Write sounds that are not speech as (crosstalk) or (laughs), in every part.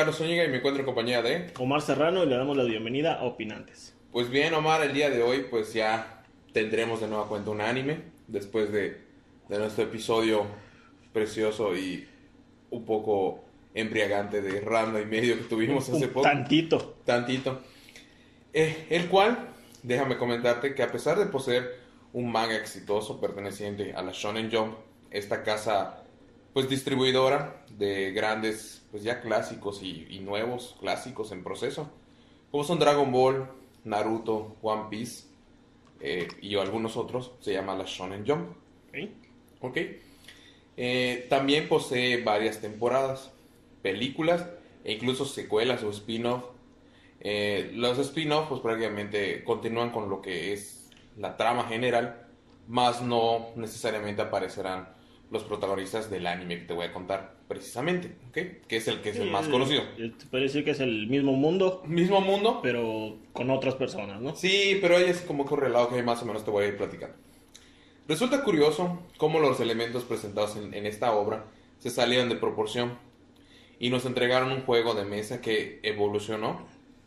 Carlos Zúñiga y me encuentro en compañía de... Omar Serrano y le damos la bienvenida a Opinantes. Pues bien, Omar, el día de hoy pues ya tendremos de nueva cuenta un anime después de, de nuestro episodio precioso y un poco embriagante de randa y medio que tuvimos hace poco. tantito. Tantito. Eh, el cual, déjame comentarte que a pesar de poseer un manga exitoso perteneciente a la Shonen Jump, esta casa pues distribuidora de grandes pues ya clásicos y, y nuevos clásicos en proceso, como son Dragon Ball, Naruto, One Piece eh, y algunos otros, se llama la Shonen Jump. ¿ok? ¿Ok? Eh, también posee varias temporadas, películas e incluso secuelas o spin-off. Eh, los spin-off pues prácticamente continúan con lo que es la trama general, más no necesariamente aparecerán los protagonistas del anime que te voy a contar precisamente, ¿ok? Que es el que es el más conocido. Te puede decir que es el mismo mundo, Mismo mundo, pero con otras personas, ¿no? Sí, pero hay así como correlado que más o menos te voy a ir platicando. Resulta curioso cómo los elementos presentados en, en esta obra se salieron de proporción y nos entregaron un juego de mesa que evolucionó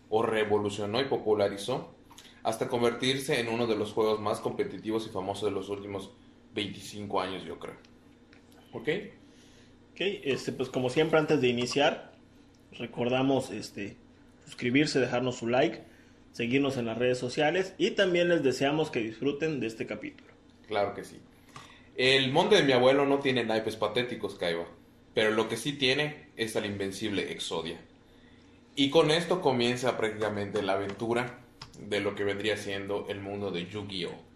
o revolucionó y popularizó hasta convertirse en uno de los juegos más competitivos y famosos de los últimos 25 años, yo creo. ¿Ok? Ok, este, pues como siempre antes de iniciar, recordamos este, suscribirse, dejarnos su like, seguirnos en las redes sociales y también les deseamos que disfruten de este capítulo. Claro que sí. El monte de mi abuelo no tiene naipes patéticos, Kaiba, pero lo que sí tiene es al invencible Exodia. Y con esto comienza prácticamente la aventura de lo que vendría siendo el mundo de Yu-Gi-Oh!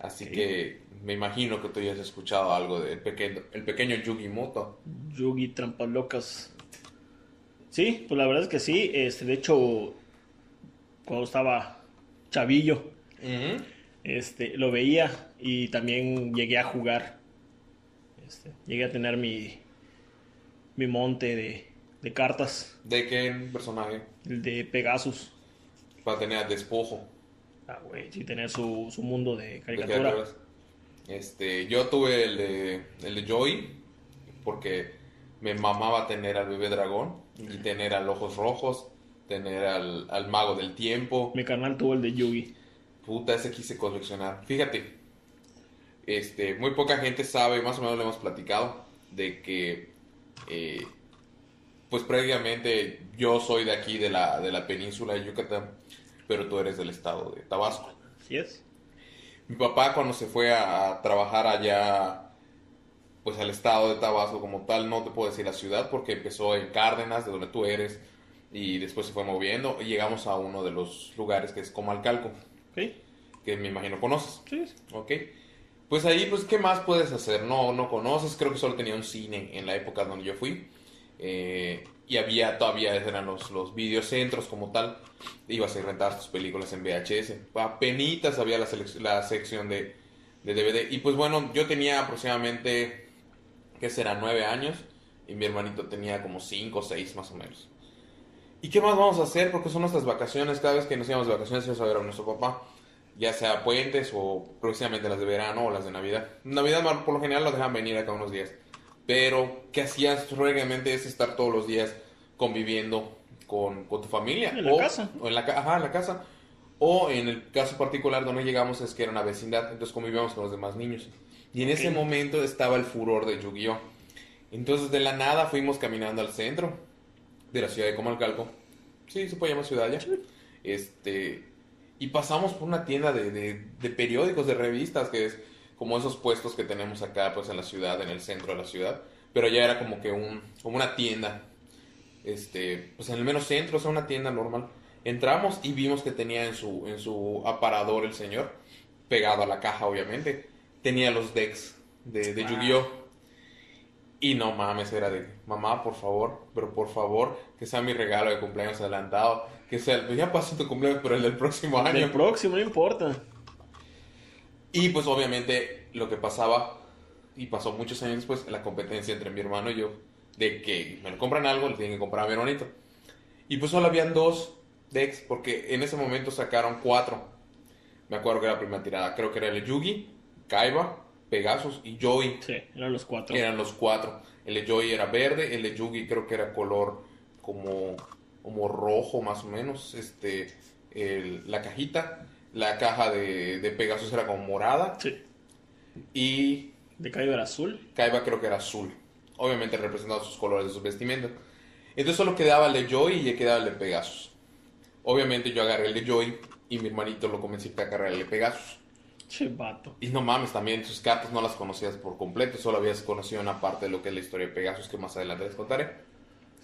Así que me imagino que tú ya has escuchado algo del pequeño, el pequeño Yugi Moto. Yugi Trampas Locas. Sí, pues la verdad es que sí. Este, de hecho, cuando estaba chavillo, este, lo veía y también llegué a jugar. Este, llegué a tener mi, mi monte de, de cartas, ¿De qué personaje? el de Pegasus. Para tener despojo. Ah, güey, sí, tener su, su mundo de de caricatura. criaturas. Este, yo tuve el de, el de Joy porque me mamaba tener al bebé dragón y tener al ojos rojos, tener al, al mago del tiempo. Mi carnal tuvo el de Yugi. Puta, ese quise coleccionar. Fíjate, este, muy poca gente sabe, más o menos lo hemos platicado, de que, eh, pues previamente yo soy de aquí, de la, de la península de Yucatán, pero tú eres del estado de Tabasco. ¿Sí es? Mi papá cuando se fue a, trabajar allá, pues al estado de Tabasco como tal, no te puedo decir la ciudad porque empezó en Cárdenas, de donde tú eres, y después se fue moviendo y llegamos a uno de los lugares que es Comalcalco, ¿Sí? que me imagino conoces, Sí. ¿ok? Pues ahí, pues, ¿qué más puedes hacer? No, no conoces, creo que solo tenía un cine en la época donde yo fui. eh, y había, todavía eran los, los videocentros como tal. Ibas a rentar tus películas en VHS. Apenitas había la, la sección de, de DVD. Y pues bueno, yo tenía aproximadamente, ¿qué será? Nueve años. Y mi hermanito tenía como cinco o seis más o menos. ¿Y qué más vamos a hacer? Porque son nuestras vacaciones. Cada vez que nos íbamos de vacaciones íbamos a ver a nuestro papá. Ya sea puentes o próximamente las de verano o las de Navidad. Navidad por lo general lo dejan venir acá unos días. Pero, ¿qué hacías realmente? Es estar todos los días conviviendo con, con tu familia. En la o, casa. O en la, ajá, en la casa. O en el caso particular donde llegamos es que era una vecindad. Entonces convivíamos con los demás niños. Y en ese momento estaba el furor de Yu-Gi-Oh! Entonces de la nada fuimos caminando al centro de la ciudad de Comalcalco. Sí, se puede llamar ciudad ya. Este, y pasamos por una tienda de, de- de periódicos, de revistas, que es como esos puestos que tenemos acá, pues en la ciudad, en el centro de la ciudad. Pero ya era como que un, como una tienda, este, pues en el menos centro, o sea, una tienda normal. Entramos y vimos que tenía en su, en su aparador el señor, pegado a la caja, obviamente, tenía los decks de, de Ah. Yu-Gi-Oh! Y no mames, era de, mamá, por favor, pero por favor, que sea mi regalo de cumpleaños adelantado, que sea, pues ya pasó tu cumpleaños, pero el del próximo El año. próximo, no importa. Y pues obviamente lo que pasaba, y pasó muchos años después, la competencia entre mi hermano y yo, de que me lo compran algo, le tienen que comprar a mi hermanito. Y pues solo habían dos decks, porque en ese momento sacaron cuatro. Me acuerdo que era la primera tirada, creo que era el Yugi, Kaiba, Pegasus y Joey. Sí, eran los cuatro. Eran los cuatro. El de Joey era verde, el de Yugi creo que era color como, como rojo más o menos, este, el- la cajita. La caja de, de Pegasus era como morada Sí. y De Kaiba era azul. Kaiba creo que era azul. Obviamente representando sus colores de sus vestimentas. Entonces solo quedaba el de Joy y ya quedaba el de Pegasus. Obviamente yo agarré el de Joy y mi hermanito lo convencí a agarrar el de Pegasus. Che, vato. Y no mames, también sus cartas no las conocías por completo, solo habías conocido una parte de lo que es la historia de Pegasus que más adelante les contaré.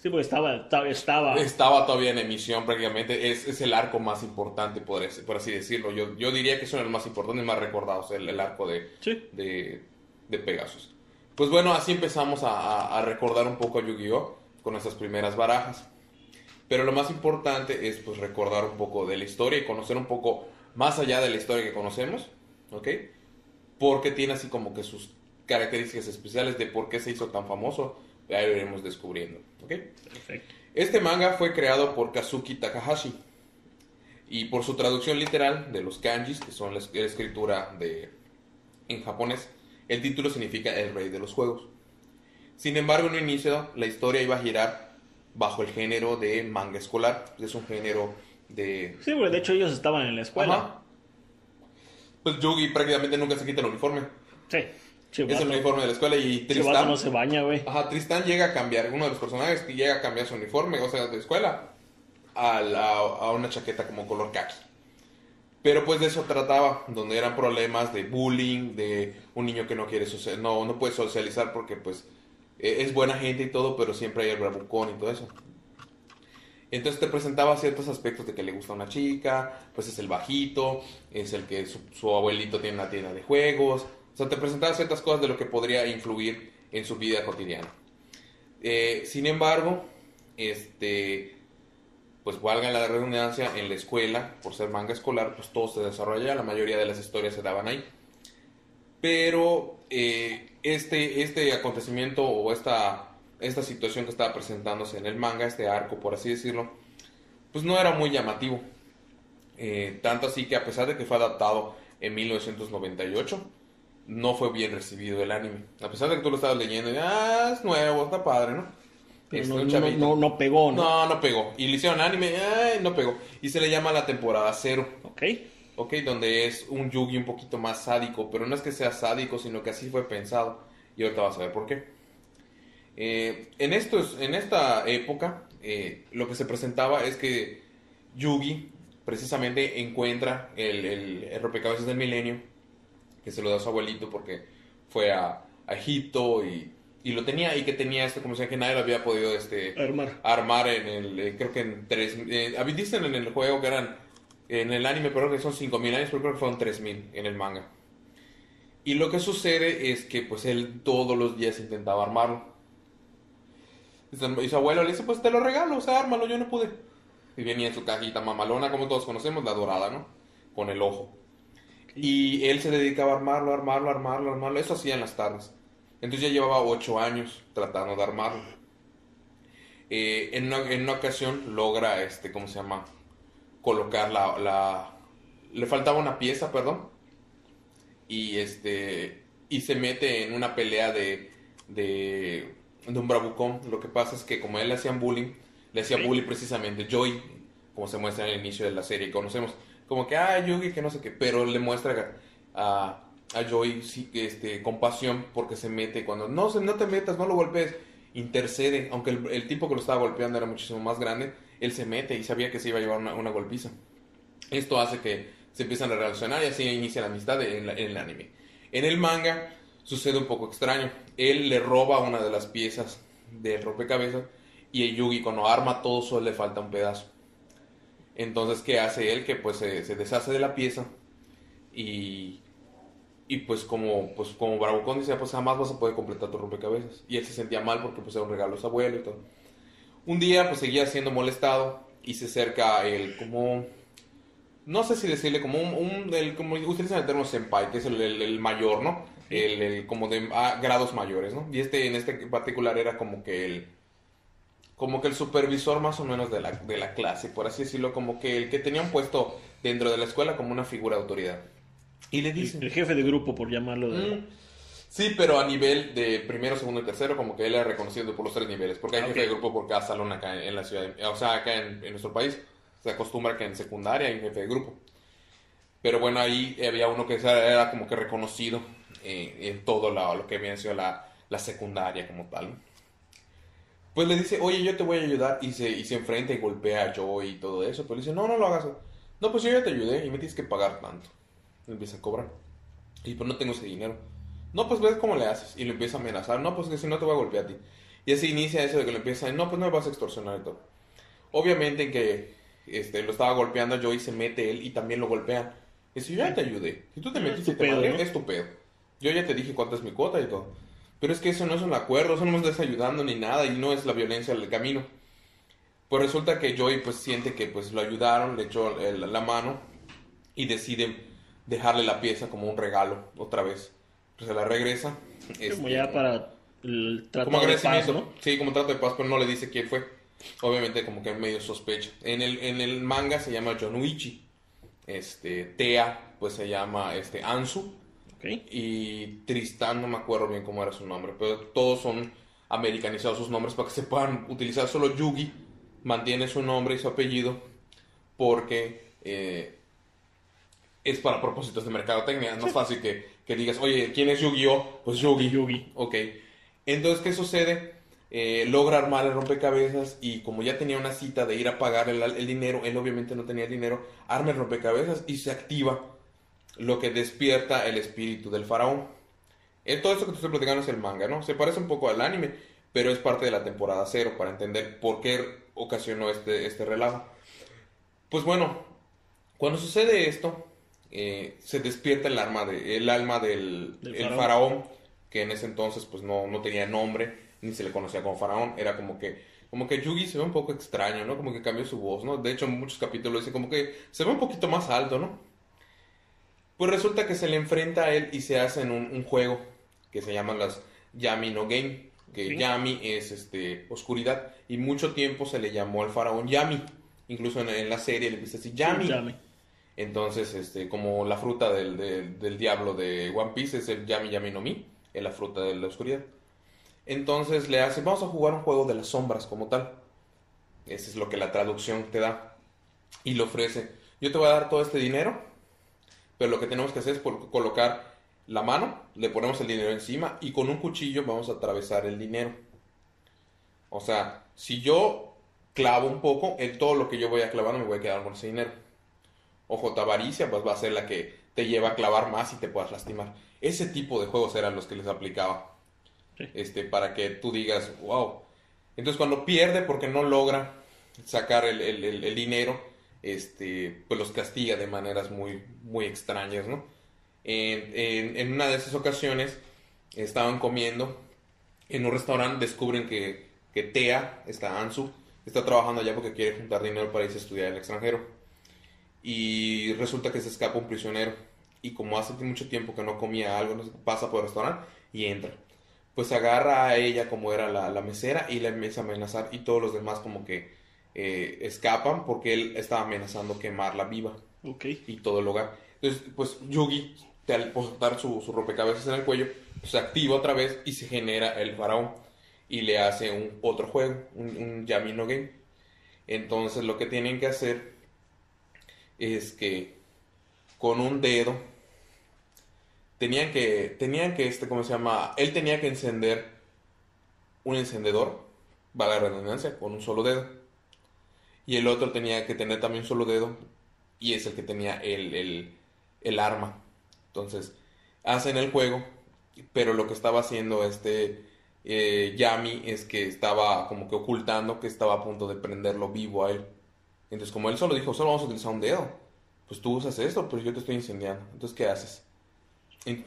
Sí, porque estaba, estaba, estaba todavía en emisión prácticamente, es, es el arco más importante, por, por así decirlo. Yo, yo diría que son los más importantes, más recordados, el, el arco de, Sí. de, de Pegasus. Pues bueno, así empezamos a, a- a recordar un poco a Yu-Gi-Oh! con nuestras primeras barajas. Pero lo más importante es pues recordar un poco de la historia y conocer un poco más allá de la historia que conocemos, ¿ok? Porque tiene así como que sus características especiales de por qué se hizo tan famoso, ya lo iremos descubriendo, ¿ok? Perfecto. Este manga fue creado por Kazuki Takahashi y por su traducción literal de los kanjis, que son la escritura de en japonés, el título significa el rey de los juegos. Sin embargo, en un inicio la historia iba a girar bajo el género de manga escolar, es un género de Sí, porque de hecho ellos estaban en la escuela. Ajá. Pues Yugi prácticamente nunca se quita el uniforme. Sí. Es el uniforme de la escuela y Tristan no se baña, güey. Ajá, Tristán llega a cambiar, uno de los personajes que llega a cambiar su uniforme, o sea, de escuela, a, la- a una chaqueta como color khaki. Pero pues de eso trataba, donde eran problemas de bullying, de un niño que no quiere no, no puede socializar porque pues eh, es buena gente y todo, pero siempre hay el bravucón y todo eso. Entonces te presentaba ciertos aspectos de que le gusta una chica, pues es el bajito, es el que su, su abuelito tiene una tienda de juegos. O sea, te presentaba ciertas cosas de lo que podría influir en su vida cotidiana. Eh, sin embargo, este, pues valga la redundancia, en la escuela, por ser manga escolar, pues todo se desarrolla, la mayoría de las historias se daban ahí. Pero eh, este, este acontecimiento o esta, esta situación que estaba presentándose en el manga, este arco, por así decirlo, pues no era muy llamativo. Eh, tanto así que a pesar de que fue adaptado en 1998, no fue bien recibido el anime. A pesar de que tú lo estabas leyendo y, ah, es nuevo, está padre, ¿no? Este, no, no, no, no pegó, ¿no? No, no pegó. Y le hicieron anime, ay, no pegó. Y se le llama la temporada cero, Ok. ¿ok? Donde es un Yugi un poquito más sádico, pero no es que sea sádico, sino que así fue pensado. Y ahorita vas a ver por qué. Eh, en, estos, en esta época, eh, lo que se presentaba es que Yugi precisamente encuentra el, el, el rompecabezas del milenio, que se lo da a su abuelito porque fue a, a Egipto y, y lo tenía, y que tenía esto, como decía, que nadie lo había podido este, Armar. armar en el, eh, creo que en tres, eh, dicen en el juego que eran, en el anime, pero que son 5000 años, pero creo que fueron 3000 en el manga. Y lo que sucede es que pues él todos los días intentaba armarlo. Y su abuelo le dice, pues te lo regalo, o sea, ármalo, yo no pude. Y venía en su cajita mamalona, como todos conocemos, la dorada, ¿no? Con el ojo. Y él se dedicaba a armarlo, armarlo, armarlo, armarlo. Eso hacía en las tardes. Entonces ya llevaba ocho años tratando de armarlo. Eh, en, una, en una ocasión logra, este, ¿cómo se llama? Colocar la, la... Le faltaba una pieza, perdón. Y este... Y se mete en una pelea de... De, de un bravucón. Lo que pasa es que como a él le hacían bullying, le hacía bullying precisamente Joy, como se muestra en el inicio de la serie. Conocemos como que, ah, Yugi, que no sé qué. Pero le muestra a, a Joy sí, este, compasión porque se mete cuando no, no te metas, no lo golpees. Intercede, aunque el, el tipo que lo estaba golpeando era muchísimo más grande, él se mete y sabía que se iba a llevar una, una golpiza. Esto hace que se empiezan a relacionar y así inicia la amistad en, en el anime. En el manga sucede un poco extraño. Él le roba una de las piezas del rompecabezas y el Yugi cuando arma todo solo le falta un pedazo. Entonces, ¿qué hace él? Que pues se, se deshace de la pieza y, y pues como pues como Bravucón dice, pues jamás vas a poder completar tu rompecabezas. Y él se sentía mal porque pues era un regalo a su abuelo y todo. Un día pues seguía siendo molestado y se acerca el como no sé si decirle como un, un- el, como utilizan el término senpai, que es el, el- el mayor, ¿no? El, el como de ah, grados mayores, ¿no? Y este en este particular era como que el como que el supervisor más o menos de la, de la clase, por así decirlo, como que el que tenía un puesto dentro de la escuela como una figura de autoridad. Y le dice, El jefe de grupo, por llamarlo de... Mm. Sí, pero a nivel de primero, segundo y tercero, como que él es reconocido por los tres niveles, porque hay Ah, jefe de grupo por cada salón acá en la ciudad, de- o sea, acá en, en nuestro país. Se acostumbra que en secundaria hay un jefe de grupo. Pero bueno, ahí había uno que era era como que reconocido eh, en todo la- lo que había sido la, la secundaria como tal. Pues le dice, oye, yo te voy a ayudar, y se, y se enfrenta y golpea a Joey y todo eso. Pero le dice, no, no lo hagas. No, pues yo ya te ayudé y me tienes que pagar tanto. Y empieza a cobrar. Y pues no tengo ese dinero. No, pues ves cómo le haces. Y lo empieza a amenazar. No, pues que si no te voy a golpear a ti. Y así inicia eso de que lo empieza a no, pues no me vas a extorsionar y todo. Obviamente que este, lo estaba golpeando a Joey, se mete él y también lo golpean. Y dice, yo ya te ayudé. Si tú te metiste tu te es tu pedo. Yo ya te dije cuánto es mi cuota y todo. Pero es que eso no es un acuerdo, eso no estás ayudando ni nada y no es la violencia del camino. Pues resulta que Joey pues siente que pues lo ayudaron, le echó el- la mano y decide dejarle la pieza como un regalo otra vez. Pues se la regresa. Como este, ya para el trato como de paz, agradecimiento, ¿no? Sí, como trato de paz, pero no le dice quién fue. Obviamente como que medio sospecha. En el, en el manga se llama Jonuichi. Este, Tea, pues se llama este, Ansu. Y Tristán, no me acuerdo bien cómo era su nombre, pero todos son americanizados sus nombres para que se puedan utilizar. Solo Yugi mantiene su nombre y su apellido porque eh, es para propósitos de mercadotecnia. No es fácil que, que digas, oye, ¿quién es Yu-Gi-Oh? Pues Yugi. Yugi. Ok. Entonces, ¿qué sucede? Eh, logra armar el rompecabezas y como ya tenía una cita de ir a pagar el, el dinero, él obviamente no tenía el dinero, arma el rompecabezas y se activa lo que despierta el espíritu del faraón. Todo esto que te estoy platicando es el manga, ¿no? Se parece un poco al anime, pero es parte de la temporada cero para entender por qué ocasionó este, este relajo. Pues bueno, cuando sucede esto, eh, se despierta el, alma de, el alma del, Del el faraón. faraón, que en ese entonces pues no, no tenía nombre, ni se le conocía como faraón, era como que, como que Yugi se ve un poco extraño, ¿no? Como que cambió su voz, ¿no? De hecho, en muchos capítulos dice como que se ve un poquito más alto, ¿no? Pues resulta que se le enfrenta a él y se hacen un, un juego que se llaman las Yami no Game, que Sí. Yami es este oscuridad y mucho tiempo se le llamó al faraón Yami, incluso en, en la serie le dice así Yami. Llame. Entonces, este, como la fruta del, del, del diablo de One Piece es el Yami Yami no Mi, es la fruta de la oscuridad. Entonces le hace, vamos a jugar un juego de las sombras como tal. Ese es lo que la traducción te da. Y le ofrece, yo te voy a dar todo este dinero, pero lo que tenemos que hacer es colocar la mano, le ponemos el dinero encima y con un cuchillo vamos a atravesar el dinero. O sea, si yo clavo un poco, en todo lo que yo voy a clavando me voy a quedar con ese dinero. Ojo, tu avaricia pues va a ser la que te lleva a clavar más y te puedas lastimar. Ese tipo de juegos eran los que les aplicaba. Sí. Este, para que tú digas, wow. Entonces cuando pierde porque no logra sacar el, el- el- el dinero, este, pues los castiga de maneras muy, muy extrañas, ¿no? En, en- en una de esas ocasiones estaban comiendo en un restaurante, descubren que, que Tea, está Ansu, está trabajando allá porque quiere juntar dinero para irse a estudiar al extranjero. Y resulta que se escapa un prisionero. Y como hace mucho tiempo que no comía algo, pasa por el restaurante y entra. Pues agarra a ella como era la, la mesera y la empieza a amenazar. Y todos los demás como que eh, escapan porque él estaba amenazando quemarla viva y todo el hogar. Entonces, pues Yugi, al postar su, su rompecabezas en el cuello, pues, se activa otra vez y se genera el faraón. Y le hace un otro juego, un, un Yami no Game. Entonces, lo que tienen que hacer es que con un dedo tenían que, tenían que, este, ¿cómo se llama? Él tenía que encender un encendedor, vale la redundancia, con un solo dedo. Y el otro tenía que tener también un solo dedo y es el que tenía el, el, el arma. Entonces, hacen el juego, pero lo que estaba haciendo este eh, Yami es que estaba como que ocultando que estaba a punto de prenderlo vivo a él. Entonces, como él solo dijo, solo vamos a utilizar un dedo, pues tú usas esto, pero yo te estoy incendiando. Entonces, ¿qué haces?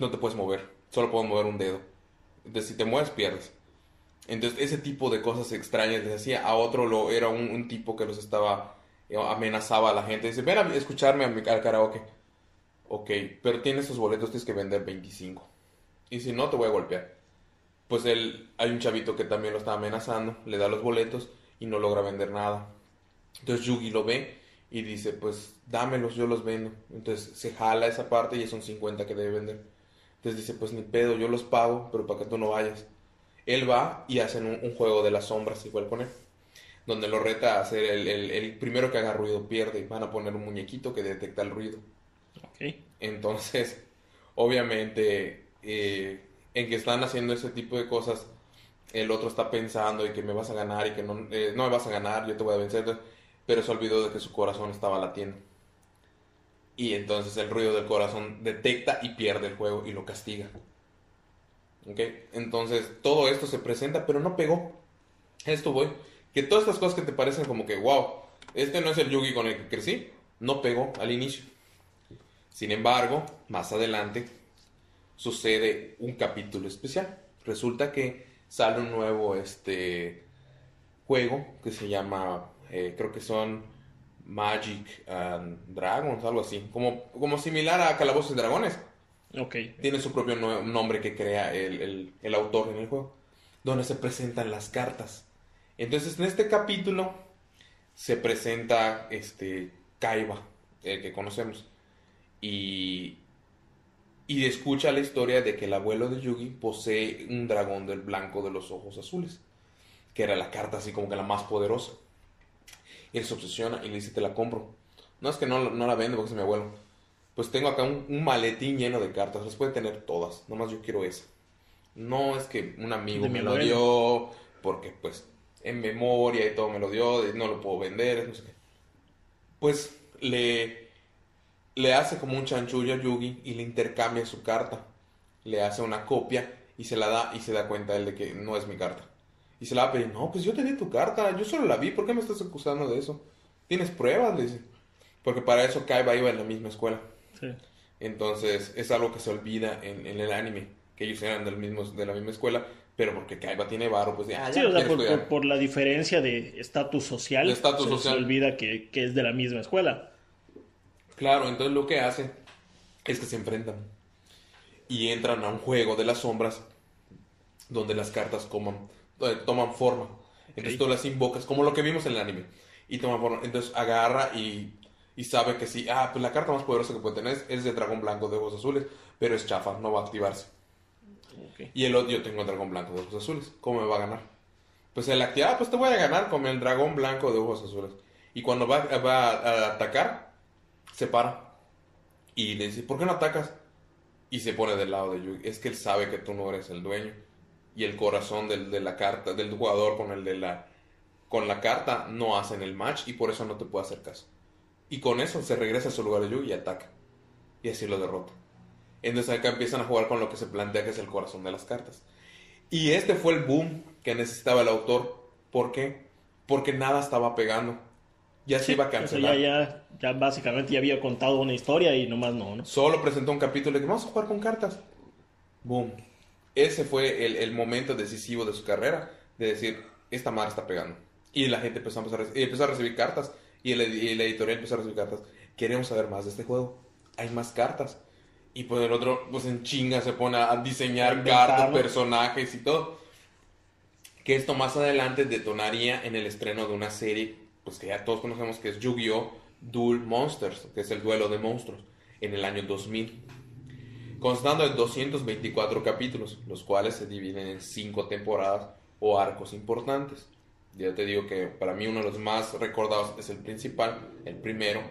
No te puedes mover, solo puedes mover un dedo. Entonces, si te mueves, pierdes. Entonces, ese tipo de cosas extrañas les hacía. A otro lo era un, tipo que los estaba, eh, amenazaba a la gente. Dice, ven a escucharme a mi- al karaoke. Ok, pero tienes estos boletos, tienes que vender 25. Y si no, te voy a golpear. Pues él, hay un chavito que también lo está amenazando, le da los boletos y no logra vender nada. Entonces Yugi lo ve y dice, pues dámelos, yo los vendo. Entonces se jala esa parte y son 50 que debe vender. Entonces dice, pues ni pedo, yo los pago, pero para que tú no vayas. Él va y hacen un, un juego de las sombras igual con él. Donde lo reta a hacer el, el- el primero que haga ruido pierde. Y van a poner un muñequito que detecta el ruido. Ok. Entonces, (laughs) obviamente, eh, en que están haciendo ese tipo de cosas, el otro está pensando y que me vas a ganar y que no, eh, no me vas a ganar, yo te voy a vencer, pero se olvidó de que su corazón estaba latiendo. Y entonces el ruido del corazón detecta y pierde el juego y lo castiga. ¿Ok? Entonces, todo esto se presenta, pero no pegó. Esto voy. Que todas estas cosas que te parecen como que, wow, este no es el Yugi con el que crecí, no pegó al inicio. Sin embargo, más adelante sucede un capítulo especial. Resulta que sale un nuevo este juego que se llama, eh, creo que son Magic and Dragons, algo así, como, como similar a Calabozos y Dragones. Ok. Tiene su propio nue- nombre que crea el, el- el autor en el juego, donde se presentan las cartas. Entonces, en este capítulo se presenta este Kaiba, el que conocemos, y, y escucha la historia de que el abuelo de Yugi posee un dragón del blanco de los ojos azules, que era la carta así como que la más poderosa. Él se obsesiona y le dice, te la compro. No es que no, no la vendo porque es mi abuelo. Pues tengo acá un, un maletín lleno de cartas, las puede tener todas, nomás yo quiero esa. No es que un amigo De me lo dio, porque pues en memoria y todo me lo dio, no lo puedo vender, no sé qué. Pues le, le hace como un chanchullo a Yugi y le intercambia su carta. Le hace una copia y se la da y se da cuenta él de que no es mi carta. Y se la va a pedir, no, pues yo te di tu carta, yo solo la vi, ¿por qué me estás acusando de eso? ¿Tienes pruebas? Le dice. Porque para eso Kaiba iba en la misma escuela. Sí. Entonces es algo que se olvida en, en el anime, que ellos eran del mismo, de la misma escuela, pero porque Kaiba tiene varo, pues ya, ya Sí, o sea, por, estudiar. por- por la diferencia de estatus social, De estatus se, social. se olvida que, que es de la misma escuela. Claro, entonces lo que hace es que se enfrentan y entran a un juego de las sombras donde las cartas coman- eh, toman forma. Entonces Ok. tú las invocas, como lo que vimos en el anime, y toman forma. Entonces agarra y, y sabe que sí, ah, pues la carta más poderosa que puede tener es de dragón blanco de ojos azules, pero es chafa, no va a activarse. Y el otro, yo tengo el dragón blanco de ojos azules. ¿Cómo me va a ganar? Pues él activa, ah, pues te voy a ganar con el dragón blanco de ojos azules. Y cuando va, va a atacar, se para. Y le dice, ¿por qué no atacas? Y se pone del lado de Yugi. Es que él sabe que tú no eres el dueño. Y el corazón del, de la carta, del jugador con el de la, con la carta no hacen el match y por eso no te puede hacer caso. Y con eso se regresa a su lugar de Yugi y ataca. Y así lo derrota. Entonces acá empiezan a jugar con lo que se plantea que es el corazón de las cartas. Y este fue el boom que necesitaba el autor. ¿Por qué? Porque nada estaba pegando. Ya se iba a O sea, cancelar. ya, ya, ya básicamente ya había contado una historia y nomás no, ¿no? Solo presentó un capítulo de que vamos a jugar con cartas. Boom. Ese fue el, el momento decisivo de su carrera. De decir, esta madre está pegando. Y la gente empezó a, empezar y empezó a recibir cartas. Y el, y el editorial empezó a recibir cartas. Queremos saber más de este juego. Hay más cartas. Y pues el otro, pues en chinga se pone a diseñar cartas, personajes y todo. Que esto más adelante detonaría en el estreno de una serie, pues que ya todos conocemos que es Yu-Gi-Oh! Duel Monsters, que es el duelo de monstruos, en el año 2000. Constando de 224 capítulos, los cuales se dividen en 5 temporadas o arcos importantes. Ya te digo que para mí uno de los más recordados es el principal, el primero,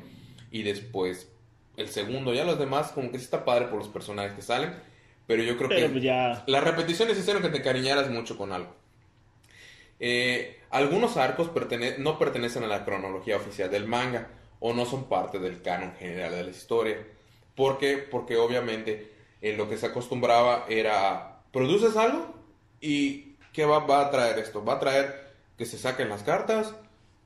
y después el segundo. Ya los demás, como que sí está padre por los personajes que salen, pero yo creo Pero que ya, las repeticiones hicieron que te cariñaras mucho con algo. Eh, algunos arcos pertene- no pertenecen a la cronología oficial del manga o no son parte del canon general de la historia. ¿Por qué? Porque obviamente eh, lo que se acostumbraba era, produces algo y ¿qué va, va a traer esto? Va a traer que se saquen las cartas,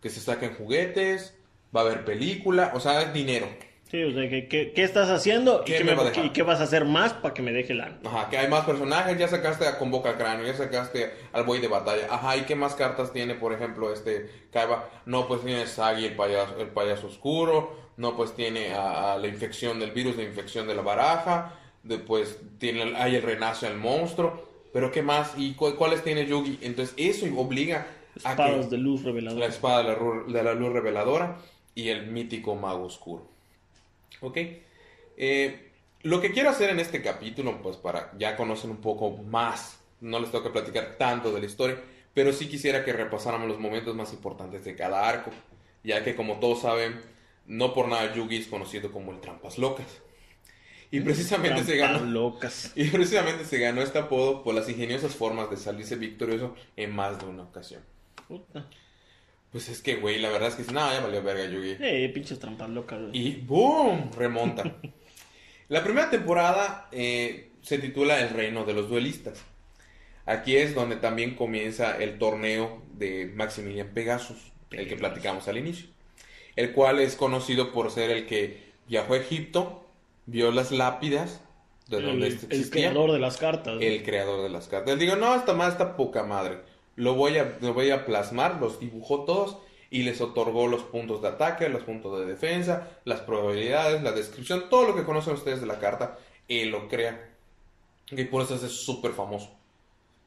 que se saquen juguetes, va a haber película, o sea, es dinero. sí, o sea, ¿qué, qué, estás haciendo ¿Qué y, qué me va y qué vas a hacer más para que me deje la... Ajá, que hay más personajes, ya sacaste a Convoca Cráneo, ya sacaste al Buey de Batalla. Ajá, ¿y qué más cartas tiene, por ejemplo, este Kaiba? No, pues tiene Sagi, el payaso, el payaso oscuro. No, pues tiene a, a la infección del virus, la infección de la baraja. Después tiene, hay el renace al monstruo. Pero ¿qué más? ¿Y cu- cuáles tiene Yugi? Entonces eso obliga a que Espadas de luz la reveladora. espada de la, ru- de la luz reveladora y el mítico mago oscuro. ¿Ok? Eh, Lo que quiero hacer en este capítulo, pues para ya conocen un poco más, no les tengo que platicar tanto de la historia, pero sí quisiera que repasáramos los momentos más importantes de cada arco, ya que como todos saben, no por nada Yugi es conocido como el Trampas Locas. Y precisamente se ganó. Locas. (laughs) Y precisamente se ganó este apodo por las ingeniosas formas de salirse victorioso en más de una ocasión. Puta. Pues es que, güey, la verdad es que no, ya valió verga Yugi. Eh, pinches trampas locas. güey. Y ¡boom! Remonta. (laughs) La primera temporada eh, se titula El Reino de los Duelistas. Aquí es donde también comienza el torneo de Maximilian Pegasus, el que platicamos al inicio. El cual es conocido por ser el que viajó a Egipto, vio las lápidas de donde el, este el existía. creador de las cartas. güey. El creador de las cartas. Digo, no, esta más está poca madre. Lo voy, a, lo voy a plasmar, los dibujó todos y les otorgó los puntos de ataque, los puntos de defensa, las probabilidades, la descripción, todo lo que conocen ustedes de la carta, él lo crea. Y por eso es súper famoso.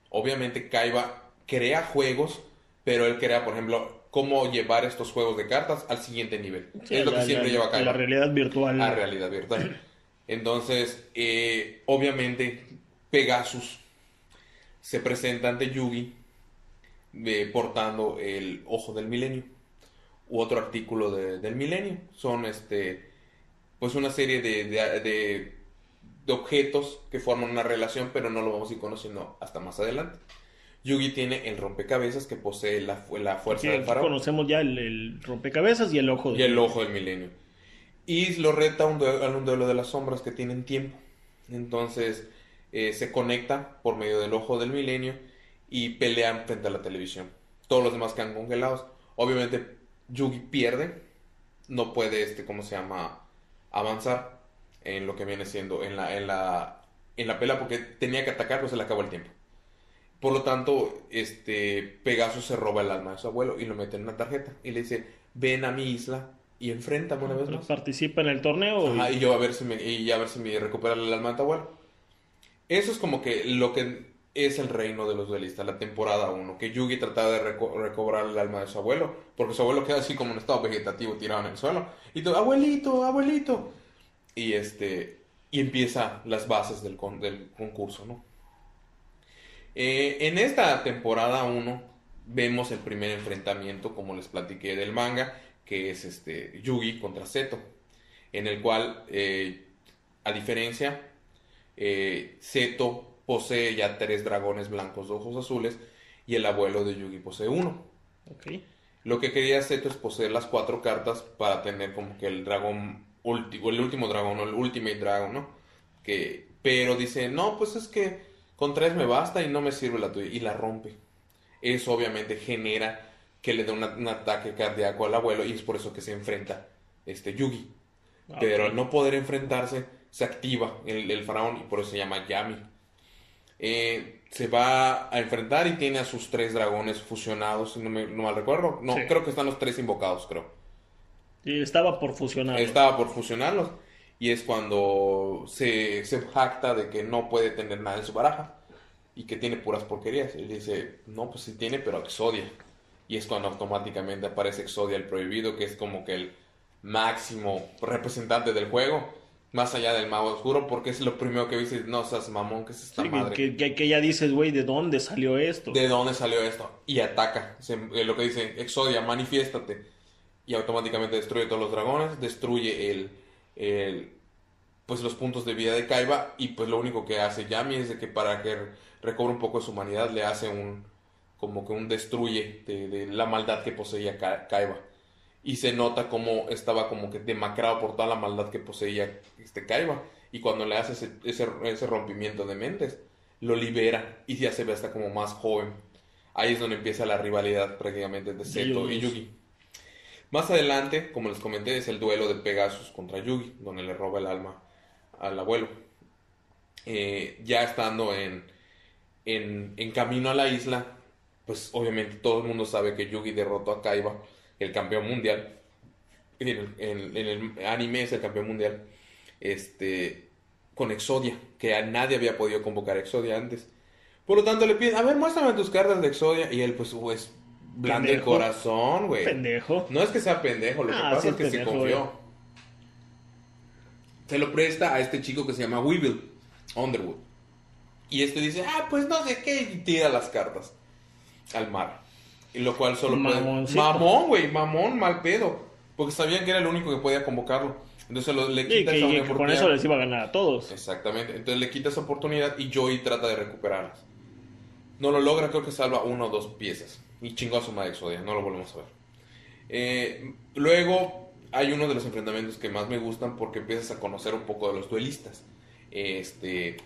Obviamente Kaiba crea juegos, pero él crea, por ejemplo, cómo llevar estos juegos de cartas al siguiente nivel. Sí, es lo la- que siempre la- lleva Kaiba La realidad virtual. a realidad virtual. Entonces, eh, obviamente, Pegasus se presenta ante Yugi eh, portando el ojo del milenio u otro artículo de- del milenio. Son este, pues una serie de, de- de- de objetos que forman una relación, pero no lo vamos a ir conociendo hasta más adelante. Yugi tiene el rompecabezas que posee la, la fuerza Sí, del faraón conocemos ya el, el rompecabezas y el ojo. de- y el ojo del milenio. Y lo reta a un un duelo de las sombras que tienen tiempo. Entonces eh, se conecta por medio del ojo del milenio y pelean frente a la televisión. Todos los demás quedan congelados. Obviamente Yugi pierde. No puede, este, ¿cómo se llama? Avanzar en lo que viene siendo en la, en la, en la pelea porque tenía que atacar, pero se le acabó el tiempo. Por lo tanto, este Pegasus se roba el alma de su abuelo y lo mete en una tarjeta y le dice, ven a mi isla y enfréntame una vez más. Participa en el torneo. y- Ajá, y yo a ver si me, y a ver si me recupera el alma de tu abuelo. Eso es como que lo que es el reino de los duelistas, la temporada 1, que Yugi trataba de reco- recobrar el alma de su abuelo, porque su abuelo queda así como en estado vegetativo tirado en el suelo, y todo, abuelito, abuelito, y este, y empieza las bases del, con- del concurso, ¿no? Eh, en esta temporada 1 vemos el primer enfrentamiento, como les platiqué del manga, que es este Yugi contra Seto, en el cual, eh, a diferencia, eh, Seto posee ya tres dragones blancos de ojos azules y el abuelo de Yugi posee uno. Lo que quería Seto es poseer las cuatro cartas para tener como que el dragón último, el último dragón, o el Ultimate Dragon, ¿no? Que, pero dice, no, pues es que con tres me basta y no me sirve la tuya. Y la rompe. Eso obviamente genera que le dé un ataque cardíaco al abuelo y es por eso que se enfrenta este Yugi. Ah, Pero al no poder enfrentarse, se activa el, el faraón y por eso se llama Yami. Eh, se va a enfrentar y tiene a sus tres dragones fusionados, si no, me, no mal recuerdo. No, Sí. creo que están los tres invocados, creo. Y estaba por fusionar. Estaba por fusionarlos. Y es cuando se, se jacta de que no puede tener nada en su baraja. Y que tiene puras porquerías. Y dice, no, pues sí tiene, pero Exodia. Y es cuando automáticamente aparece Exodia el prohibido, que es como que el máximo representante del juego. Más allá del mago oscuro, porque es lo primero que dices, no seas mamón, que es esta Sí, madre. que, que- que ya dices, güey, ¿de dónde salió esto? ¿De dónde salió esto? Y ataca. Se- eh, lo que dice, Exodia, manifiéstate. Y automáticamente destruye todos los dragones, destruye el, el- pues los puntos de vida de Kaiba. Y pues lo único que hace Yami es de que para que recobre un poco de su humanidad le hace un, como que un destruye de, de la maldad que poseía Ka- Kaiba. Y se nota como estaba como que demacrado por toda la maldad que poseía este Kaiba. Y cuando le hace ese, ese, ese rompimiento de mentes, lo libera y ya se ve hasta como más joven. Ahí es donde empieza la rivalidad prácticamente de Seto y. Yugi. Más adelante, como les comenté, es el duelo de Pegasus contra Yugi, donde le roba el alma al abuelo. Eh, ya estando en, en, en camino a la isla, pues obviamente todo el mundo sabe que Yugi derrotó a Kaiba, el campeón mundial. En el, en- en el anime es el campeón mundial. Este, con Exodia, que a nadie había podido convocar a Exodia antes. Por lo tanto le piden, a ver, muéstrame tus cartas de Exodia. Y él, pues, pues, blando el corazón, güey. Pendejo. No es que sea pendejo, lo que Ah, pasa sí es que se confió. se lo presta a este chico que se llama Weevil, Underwood. Y este dice, ah, pues no sé qué, y tira las cartas al mar. Y lo cual solo puede... Mamón, güey, mamón, mal pedo. Porque sabían que era el único que podía convocarlo. Entonces lo- le Y quita que, esa que con oportunidad. eso les iba a ganar a todos. Exactamente. Entonces le quita esa oportunidad y Joey trata de recuperarlas. No lo logra, creo que salva una o dos piezas. Y chingó a su madre Exodia, no lo volvemos a ver. Eh, luego hay uno de los enfrentamientos que más me gustan porque empiezas a conocer un poco de los duelistas. Este.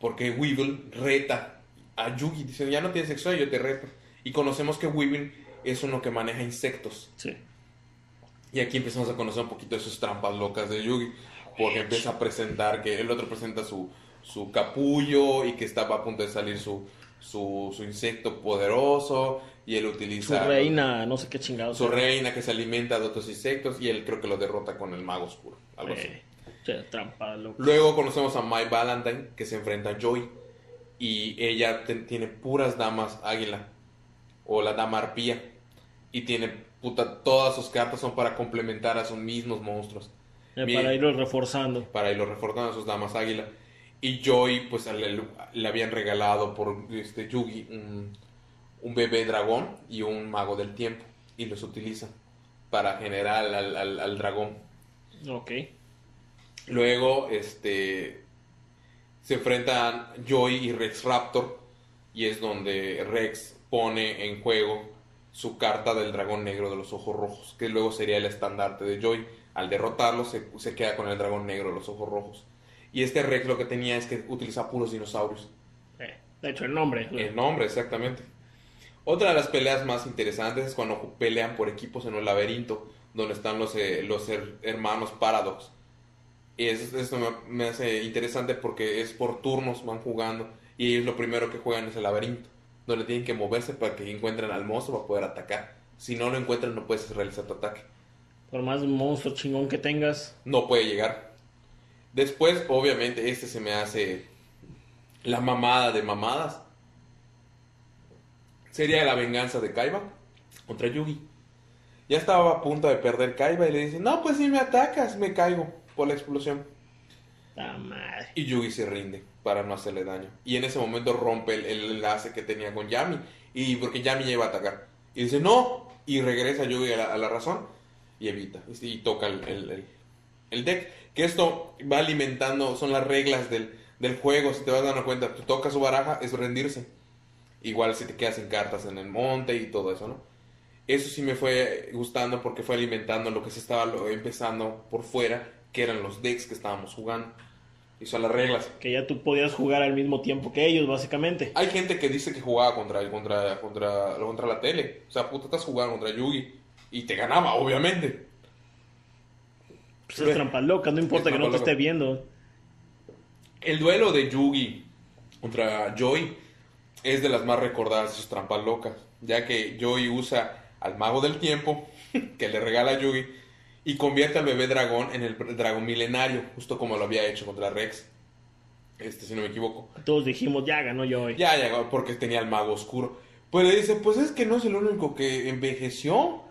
Porque Weevil reta a Yugi, dice, ya no tienes Exodia, yo te reto. Y conocemos que Weevil es uno que maneja insectos. Sí. Y aquí empezamos a conocer un poquito de sus trampas locas de Yugi. Porque empieza a presentar que el otro presenta su, su capullo y que estaba a punto de salir su, su, su insecto poderoso. Y él Su utiliza reina, no sé qué chingados. su reina que se alimenta de otros insectos. Y él creo que lo derrota con el mago oscuro. Algo así. Eh, che, trampa, loco. Luego conocemos a My Valentine que se enfrenta a Joy. Y ella tiene puras damas águila. O la dama arpía. Y tiene puta, todas sus cartas son para complementar a sus mismos monstruos. Eh, para irlos reforzando. para irlo reforzando a sus damas águila. Y Joy, pues le, le habían regalado por este Yugi un, un bebé dragón y un mago del tiempo. Y los utiliza para generar al, al- al dragón. Ok. Luego, este. Se enfrentan Joy y Rex Raptor. Y es donde Rex pone en juego su carta del dragón negro de los ojos rojos. Que luego sería el estandarte de Joy. Al derrotarlo, se, se queda con el dragón negro de los ojos rojos. Y este Rex lo que tenía es que utiliza puros dinosaurios. Eh, de hecho, el nombre. El nombre, exactamente. Otra de las peleas más interesantes es cuando pelean por equipos en un laberinto, donde están los, eh, los her- hermanos Paradox. Y es- esto me, me hace interesante porque es por turnos, van jugando, y ellos lo primero que juegan es el laberinto, donde tienen que moverse para que encuentren al monstruo para poder atacar. Si no lo encuentran, no puedes realizar tu ataque Por más monstruo chingón que tengas. no puede llegar. Después, obviamente, este se me hace la mamada de mamadas. Sería la venganza de Kaiba contra Yugi. Ya estaba a punto de perder Kaiba y le dice, no, pues si me atacas, me caigo por la explosión. La madre. Y Yugi se rinde para no hacerle daño. Y en ese momento rompe el, el enlace que tenía con Yami. Y porque Yami ya iba a atacar. Y dice, no. Y regresa Yugi a la, a la razón. Y evita. Y, toca el, el- el- deck. Que esto va alimentando, son las reglas del, del juego. Si te vas dando cuenta, tú tocas su baraja, es rendirse. Igual si te quedas sin cartas en el monte y todo eso, ¿no? Eso sí me fue gustando porque fue alimentando lo que se estaba empezando por fuera, que eran los decks que estábamos jugando. Y son las reglas. Que ya tú podías jugar al mismo tiempo que ellos, básicamente. Hay gente que dice que jugaba contra, contra, contra, contra la tele. O sea, puta, estás jugando contra Yugi. Y te ganaba, obviamente. Pues es trampa loca, no importa Es que no te esté viendo. El duelo de Yugi contra Joy es de las más recordadas de sus trampas locas. Ya que Joy usa al mago del tiempo (laughs) que le regala a Yugi y convierte al bebé dragón en el dragón milenario, justo como lo había hecho contra Rex. Este, si no me equivoco. Todos dijimos, ya ganó yo hoy. Ya llegó porque tenía el mago oscuro. Pues le dice, pues es que no es el único que envejeció.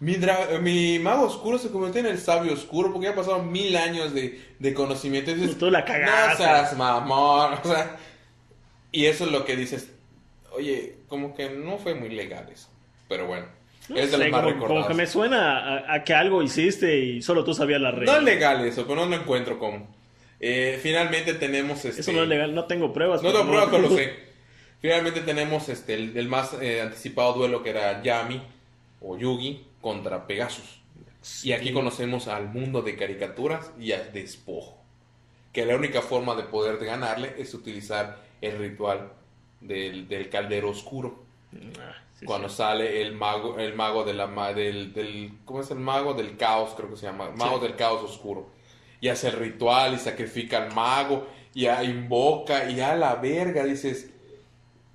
Mi, dra- mi mago oscuro se convirtió en el sabio oscuro porque ya pasaron mil años de, de conocimiento. Y dices, Tú la no cagaste. seas mamón. O sea, y eso es lo que dices. Oye, como que no fue muy legal eso. Pero bueno, No es de sé, las más como, como recordadas. que me suena a, a que algo hiciste y solo tú sabías la No regla. es legal eso, pero no lo encuentro como. Eh, finalmente tenemos este... Eso no es legal, no tengo pruebas. No tengo pruebas, pero lo (laughs) sé. Finalmente tenemos este, el, el más eh, anticipado duelo que era Yami o Yugi contra Pegasus. Y aquí conocemos al mundo de caricaturas y al despojo. Que la única forma de poder ganarle es utilizar el ritual del, del caldero oscuro. Ah, sí, Cuando sí. sale el mago, el mago de la del, del ¿cómo es el mago? Del caos, creo que se llama, mago Sí. del caos oscuro. Y hace el ritual y sacrifica al mago y a- invoca y a la verga dices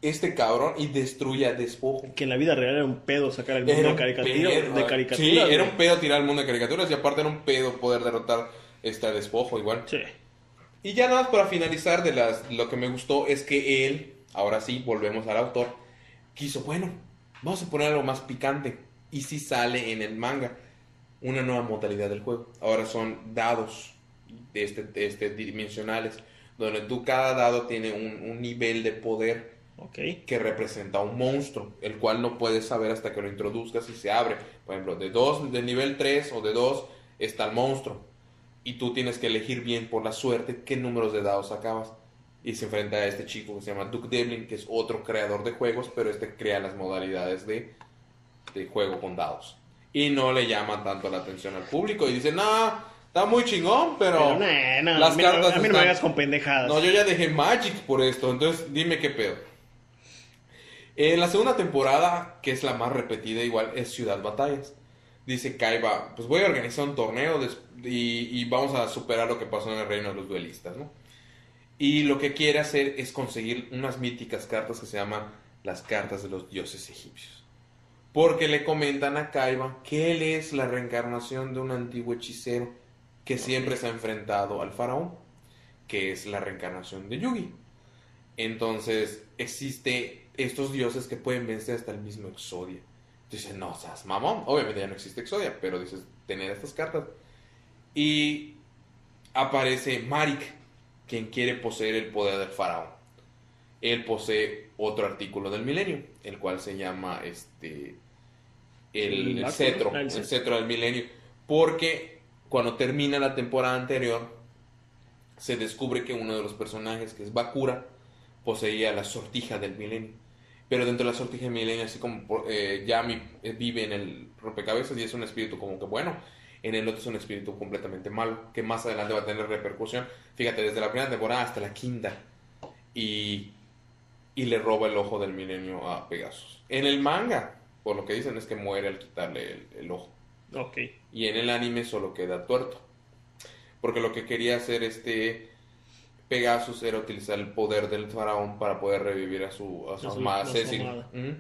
este cabrón y destruye a despojo. Que en la vida real era un pedo sacar el mundo de, caricatura, pedo, de caricaturas. Sí, era un pedo tirar al mundo de caricaturas y aparte era un pedo poder derrotar este despojo igual. Sí. Y ya nada más para finalizar de las, lo que me gustó es que él, ahora sí, volvemos al autor, quiso, bueno, vamos a poner algo más picante. Y sí sale en el manga una nueva modalidad del juego. Ahora son dados de este, de este dimensionales, donde tú cada dado tiene un, un nivel de poder que representa un monstruo, el cual no puedes saber hasta que lo introduzcas y se abre. Por ejemplo, de 2, de nivel 3 o de 2 está el monstruo. Y tú tienes que elegir bien por la suerte qué números de dados sacabas. Y se enfrenta a este chico que se llama Duke Devlin, que es otro creador de juegos, pero este crea las modalidades de, de juego con dados. Y no le llama tanto la atención al público y dice, no, está muy chingón, pero... Pero, nah, nah, las a mí, no- cartas a mí no me están- hagas con pendejadas. no, yo ya dejé Magic por esto, entonces dime qué pedo. En la segunda temporada, que es la más repetida igual, es Ciudad Batallas. Dice Kaiba, pues voy a organizar un torneo des- y, y vamos a superar lo que pasó en el reino de los duelistas, ¿no? Y lo que quiere hacer es conseguir unas míticas cartas que se llaman las cartas de los dioses egipcios. Porque le comentan a Kaiba que él es la reencarnación de un antiguo hechicero que siempre se ha enfrentado al faraón, que es la reencarnación de Yugi. Entonces, existe estos dioses que pueden vencer hasta el mismo Exodia. Dices, no, seas mamón. Obviamente ya no existe Exodia, pero dices, tener estas cartas. Y aparece Marik, quien quiere poseer el poder del faraón. Él posee otro artículo del milenio, el cual se llama este el, El cetro, el cetro. del milenio, porque cuando termina la temporada anterior se descubre que uno de los personajes, que es Bakura, poseía la sortija del milenio. Pero dentro de la sortija del milenio, así como eh, Yami vive en el rompecabezas y es un espíritu como que bueno, en el otro es un espíritu completamente malo, que más adelante va a tener repercusión. Fíjate, desde la primera temporada hasta la quinta. Y, y le roba el ojo del milenio a Pegasus. En el manga, por lo que dicen, es que muere al quitarle el, el ojo. Ok. Y en el anime solo queda tuerto. Porque lo que quería hacer este Pegasus era utilizar el poder del faraón para poder revivir a su, a su A su- amada Cecil. amada. Ujú.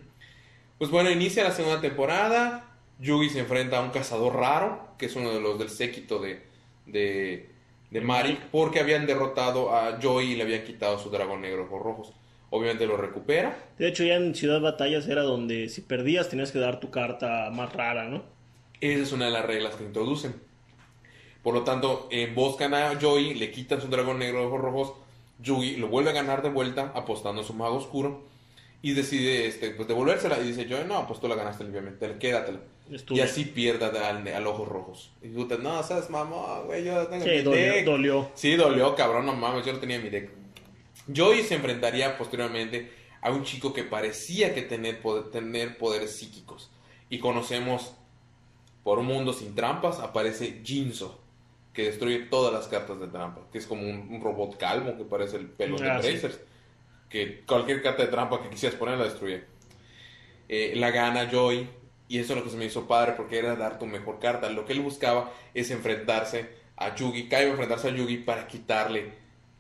Pues bueno, inicia la segunda temporada. Yugi se enfrenta a un cazador raro, que es uno de los del séquito de, de, de Marik, porque habían derrotado a Joy y le habían quitado su dragón negro ojos rojos. Obviamente lo recupera. De hecho, ya en Ciudad Batallas era donde si perdías tenías que dar tu carta más rara, ¿no? Esa es una de las reglas que introducen. Por lo tanto, emboscan a Joey, le quitan su dragón negro de ojos rojos. Yugi lo vuelve a ganar de vuelta, apostando a su mago oscuro. Y decide este, pues, devolvérsela. Y dice: Joey, no, pues tú la ganaste limpiamente, quédatela. Y así pierda al, al ojos rojos. Y tú te, no, sabes, mamá, güey, yo tengo Sí, mi dolió, deck". dolió. Sí, dolió, cabrón, no mames, yo no tenía mi deck. Joey se enfrentaría posteriormente a un chico que parecía que tener, poder, tener poderes psíquicos. Y conocemos, por un mundo sin trampas, aparece Jinzo, que destruye todas las cartas de trampa, que es como un, un robot calmo que parece el pelo de Ah, sí. Brazers. Que cualquier carta de trampa que quisieras poner la destruye. Eh, la gana Joy, y eso es lo que se me hizo padre porque era dar tu mejor carta. Lo que él buscaba es enfrentarse a Yugi, Kaiba enfrentarse a Yugi para quitarle,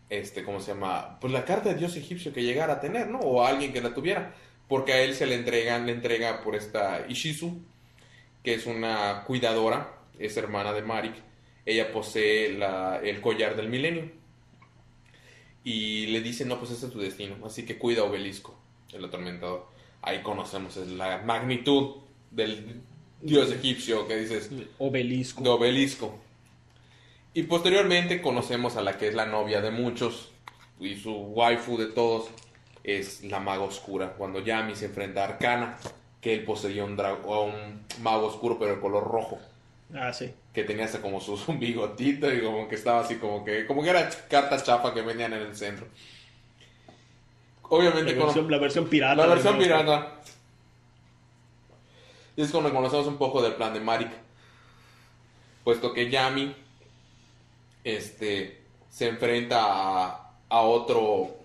este, ¿cómo se llama? Pues la carta de dios egipcio que llegara a tener, ¿no? O a alguien que la tuviera. Porque a él se le entregan, le entrega por esta Ishizu, que es una cuidadora, es hermana de Marik. Ella posee la- el collar del milenio. Y le dice, no, pues ese es tu destino. Así que cuida Obelisco, el atormentador. Ahí conocemos la magnitud del dios egipcio que dices, Obelisco. de Obelisco. Y posteriormente conocemos a la que es la novia de muchos y su waifu de todos es la maga oscura. Cuando Yami se enfrenta a Arcana, que él poseía un, un mago oscuro pero de color rojo, Ah, sí. que tenía hasta como su, bigotito y como que estaba así como que como que era carta chafa que venían en el centro. Obviamente La versión, la versión pirata. la versión pirata. Y es cuando conocemos un poco del plan de Marik. Puesto que Yami este, se enfrenta a, a otro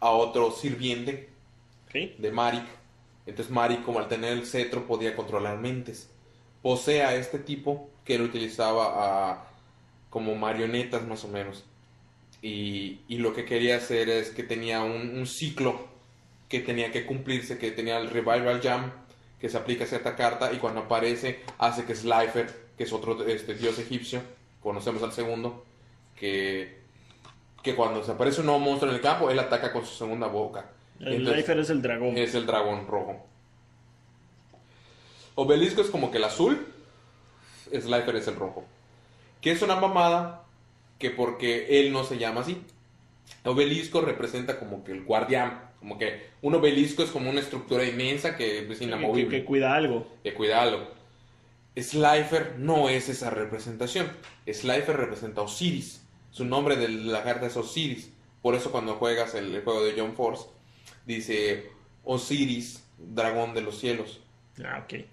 a otro sirviente de Marik. Entonces Marik, como al tener el cetro, podía controlar mentes. Posee a este tipo que él utilizaba a, como marionetas más o menos. Y, y lo que quería hacer es que tenía un, un ciclo que tenía que cumplirse, que tenía el Revival Jam, que se aplica cierta carta y cuando aparece hace que Slifer, que es otro este, dios egipcio, conocemos al segundo, que, que cuando se aparece un nuevo monstruo en el campo, él ataca con su segunda boca. El Entonces, Lifer es el dragón. es el dragón rojo. Obelisco es como que el azul. Slifer es el rojo. Que es una mamada que porque él no se llama así. Obelisco representa como que el guardián, como que un obelisco es como una estructura inmensa que es Que, inamovible, que cuida algo. que cuida algo. Slifer no es esa representación. Slifer representa a Osiris. Su nombre de la carta es Osiris. Por eso cuando juegas el, el juego de John Force, dice Osiris, dragón de los cielos. Ah, ok.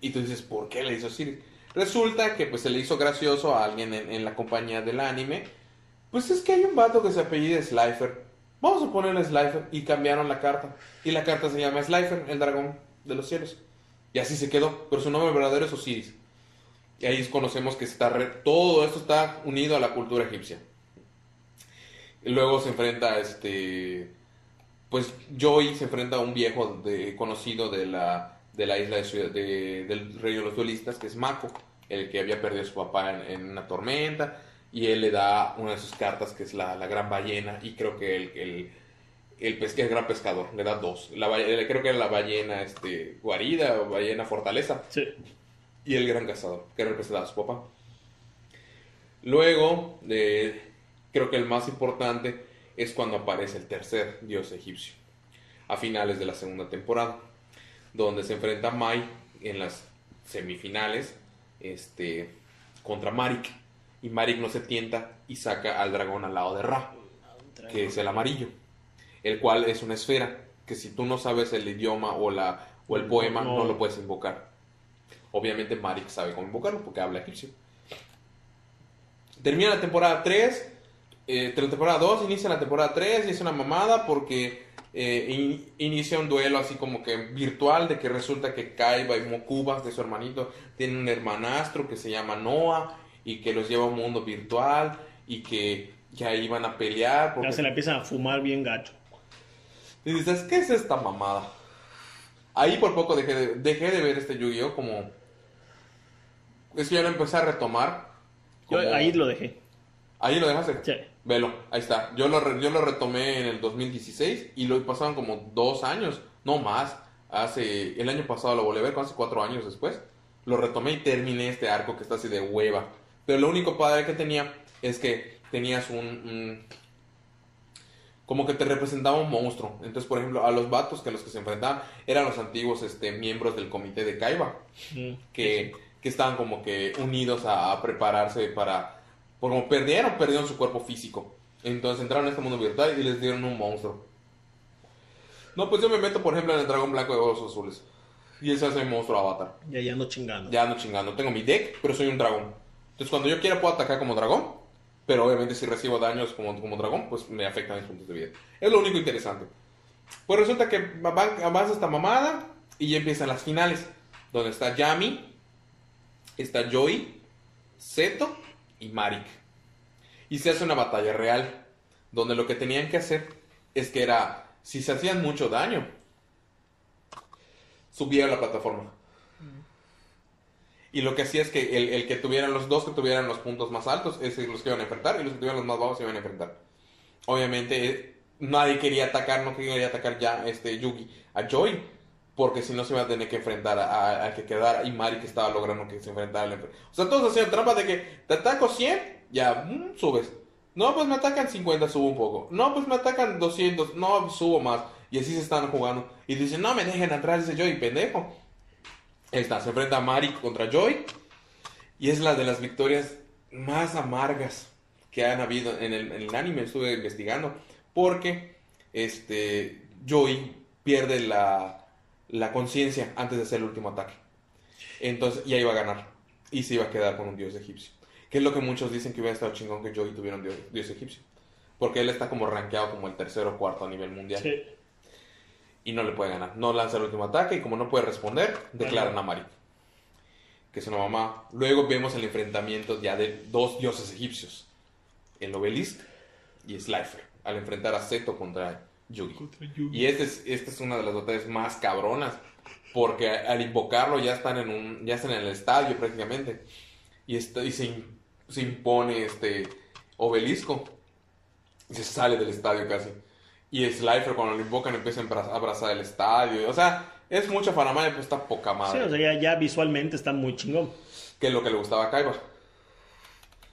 Y tú dices, ¿por qué le hizo Osiris? Resulta que pues se le hizo gracioso a alguien en, en la compañía del anime. Pues es que hay un vato que se apellida Slifer. Vamos a ponerle Slifer. Y cambiaron la carta. Y la carta se llama Slifer, el dragón de los cielos. Y así se quedó. Pero su nombre verdadero es Osiris. Y ahí conocemos que está re- todo esto está unido a la cultura egipcia. Luego se enfrenta este pues Joey se enfrenta a un viejo de- conocido de la, de la isla de, del rey de los duelistas, que es Mako, el que había perdido a su papá en una tormenta, y él le da una de sus cartas, que es la, la gran ballena, y creo que el, el, el, gran pescador, le da dos. La, creo que era la ballena este, guarida o ballena fortaleza, Sí. y el gran cazador, que representaba a su papá. Luego, eh, creo que el más importante es cuando aparece el tercer dios egipcio, a finales de la segunda temporada, donde se enfrenta Mai en las semifinales este, contra Marik. Y Marik no se tienta y saca al dragón al lado de Ra, que es el amarillo, el cual es una esfera, que si tú no sabes el idioma o, la, o el poema, No. lo puedes invocar. Obviamente Marik sabe cómo invocarlo porque habla egipcio. Termina la temporada 3, eh, la temporada 2, inicia la temporada 3 y es una mamada porque eh, in- inicia un duelo así como que virtual de que resulta que Kaiba y Mokubas de su hermanito tienen un hermanastro que se llama Noah y que los lleva a un mundo virtual y que, ahí van a pelear. porque- Ya se la empiezan a fumar bien gacho. y dices, ¿qué es esta mamada? Ahí por poco dejé de, dejé de ver este Yu-Gi-Oh! como... Es que yo lo empecé a retomar. Yo ahí lo dejé. Ahí lo dejaste. Sí. Velo, ahí está. Yo lo, yo lo retomé en el 2016 y lo pasaron como dos años, no más. Hace, el año pasado lo volví a ver, casi cuatro años después. Lo retomé y terminé este arco que está así de hueva. Pero lo único padre que tenía es que tenías un, un- como que te representaba un monstruo. Entonces, por ejemplo, a los vatos que los que se enfrentaban eran los antiguos este, miembros del comité de Kaiba Mm. que, que estaban como que unidos a, a prepararse para... Por como perdieron, perdieron su cuerpo físico. Entonces entraron en este mundo virtual y les dieron un monstruo. No, pues yo me meto, por ejemplo, en el dragón blanco de ojos azules. Y ese hace mi monstruo avatar. Ya, ya ando chingando. Ya ando chingando. Tengo mi deck, pero soy un dragón. Entonces cuando yo quiera puedo atacar como dragón. Pero obviamente si recibo daños como, como dragón, pues me afectan mis puntos de vida. Es lo único interesante. Pues resulta que van- avanza esta mamada y ya empiezan las finales. Donde está Yami, está Joy, Seto y Marik. Y se hace una batalla real. Donde lo que tenían que hacer es que era, si se hacían mucho daño, subía a la plataforma. Y lo que hacía es que el, el que tuvieran los dos que tuvieran los puntos más altos, es los que iban a enfrentar, y los que tuvieran los más bajos se iban a enfrentar. Obviamente, eh, nadie quería atacar, no quería atacar ya este Yugi a Joy, porque si no se iba a tener que enfrentar a- a- que quedara, y Mari que estaba logrando que se enfrentara O sea, todos hacían trampas de que te ataco 100, ya mm, subes. No, pues me atacan 50, subo un poco. No, pues me atacan 200, no, subo más. Y así se están jugando. Y dicen, no me dejen atrás, dice Joy, pendejo. Está, se enfrenta a Mari contra Joy. Y es la de las victorias más amargas que han habido en el, en el anime. Estuve investigando. Porque este, Joy pierde la, la conciencia antes de hacer el último ataque. Entonces ya iba a ganar. Y se iba a quedar con un dios egipcio. Que es lo que muchos dicen que hubiera estado chingón que Joy tuviera un dios, dios egipcio. Porque él está como rankeado como el tercero o cuarto a nivel mundial Sí. Y no le puede ganar. No lanza el último ataque y como no puede responder, declaran a Mari, que es una mamá. Luego vemos el enfrentamiento ya de dos dioses egipcios, el Obelisk y Slifer, al enfrentar a Seto contra Yugi. Y esta es, esta es una de las batallas más cabronas, porque al invocarlo ya están en un, ya están en el estadio prácticamente, y, está- y se, se impone este Obelisco, y se sale del estadio casi. Y Slifer cuando lo invocan empieza a abrazar el estadio. O sea, es mucha faramaya, pues está poca Sí, madre. o sea, ya, ya visualmente está muy chingón. que es lo que le gustaba a Kaiba.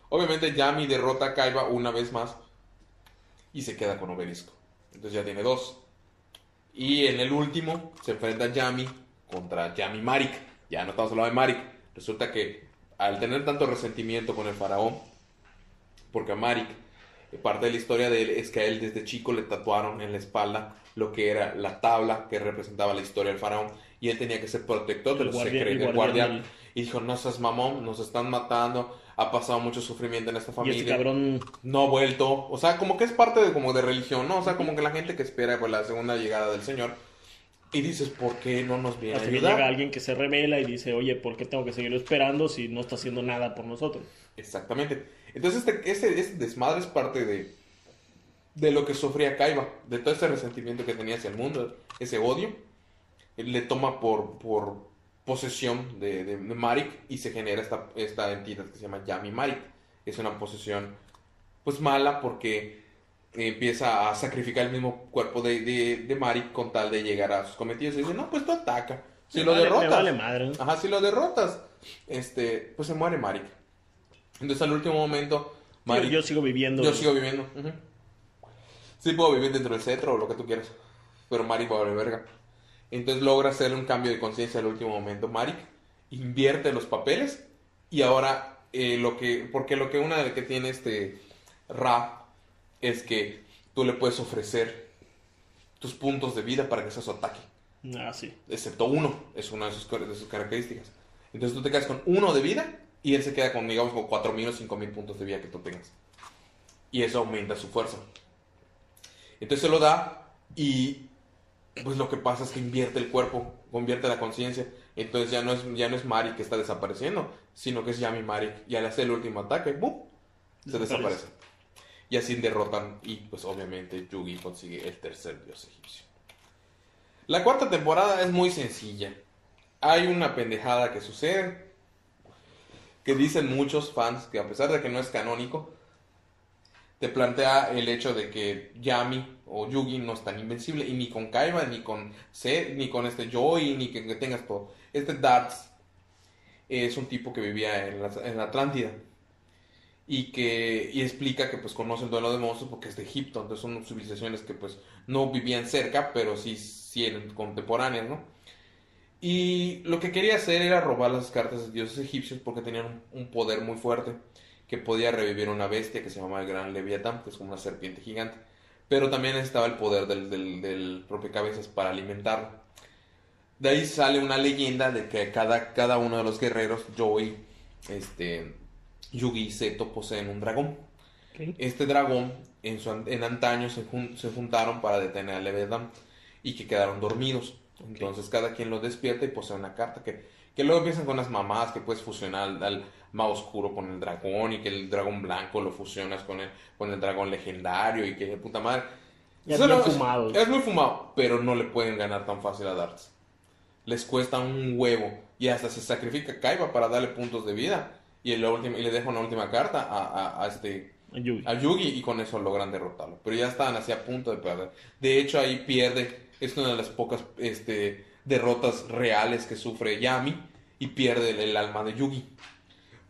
Obviamente Yami derrota a Kaiba una vez más y se queda con Obelisco. Entonces ya tiene dos. Y en el último se enfrenta Yami contra Yami Marik. Ya no estamos hablando de Marik. Resulta que al tener tanto resentimiento con el faraón, porque a Marik, parte de la historia de él es que a él desde chico le tatuaron en la espalda lo que era la tabla que representaba la historia del faraón y él tenía que ser protector de El los guardián- secretos, guardián Y dijo, no seas mamón, nos están matando, ha pasado mucho sufrimiento en esta Y familia este cabrón no ha vuelto. O sea, como que es parte de, como de religión, ¿no? O sea, como que la gente que espera pues, la segunda llegada del Señor. Y dices, ¿por qué no nos viene a hasta que ayudar? llega alguien que se revela y dice, oye, ¿por qué tengo que seguirlo esperando si no está haciendo nada por nosotros? Exactamente. Entonces, este, este, este desmadre es parte de, de lo que sufría Kaiba, de todo ese resentimiento que tenía hacia el mundo, ese odio. Él le toma por, por posesión de, de, de Marik y se genera esta, esta entidad que se llama Yami Marik. Es una posesión, pues mala, porque empieza a sacrificar el mismo cuerpo de, de, de Marik con tal de llegar a sus cometidos. Y dice, no, pues tú ataca. Si Me lo vale- derrotas. vale madre. Ajá, si lo derrotas, este, pues se muere Marik. Entonces al último momento, Yo, Marik, yo sigo viviendo. yo sigo viviendo. Sí puedo vivir dentro del cetro o lo que tú quieras, pero Marik va a verga. Entonces logra hacerle un cambio de conciencia al último momento. Marik invierte los papeles y ahora eh, lo que, porque lo que una de que tiene este Ra es que tú le puedes ofrecer tus puntos de vida para que sea su ataque Ah, sí. excepto uno, es una de sus, de sus características. Entonces tú te quedas con uno de vida y él se queda con, digamos, con 4.000 o 5.000 puntos de vida que tú tengas. Y eso aumenta su fuerza. Entonces se lo da y pues lo que pasa es que invierte el cuerpo, convierte la conciencia. Entonces ya no es ya no es Mari que está desapareciendo, sino que es Yami Mari. Y al hacer el último ataque, ¡bum! Se Desaparece. desaparece. Y así derrotan y pues obviamente Yugi consigue el tercer dios egipcio. La cuarta temporada es muy sencilla. Hay una pendejada que sucede. Que dicen muchos fans que a pesar de que no es canónico, te plantea el hecho de que Yami o Yugi no es tan invencible. Y ni con Kaiba, ni con Zed, ni con este Joy, ni que, que tengas todo. Este Darts es un tipo que vivía en la, en la Atlántida. Y que y explica que pues conoce el duelo de monstruos porque es de Egipto. Entonces son civilizaciones que pues no vivían cerca, pero sí, sí eran contemporáneas, ¿no? Y lo que quería hacer era robar las cartas de dioses egipcios porque tenían un, poder muy fuerte que podía revivir una bestia que se llama el Gran Leviatán, que es como una serpiente gigante. Pero también estaba el poder del, del, del rompecabezas para alimentarlo. De ahí sale una leyenda de que cada, cada uno de los guerreros, Joey, este, Yugi y Seto, poseen un dragón. Este dragón, en, su, en antaño, se, jun- se juntaron para detener a Leviatán y que quedaron dormidos. Entonces cada quien lo despierta y posee una carta que, que luego empiezan con las mamadas que puedes fusionar al, más oscuro con el dragón y que el dragón blanco lo fusionas con el, con el dragón legendario y que de puta madre. Es muy no- fumado. Es muy fumado, pero no le pueden ganar tan fácil a Darts. Les cuesta un huevo y hasta se sacrifica Kaiba para darle puntos de vida y, la última, y le deja una última carta a, a- a este Yugi. a Yugi y con eso logran derrotarlo. Pero ya estaban así a punto de perder. De hecho, ahí pierde. Es una de las pocas este, derrotas reales que sufre Yami y pierde el, el alma de Yugi.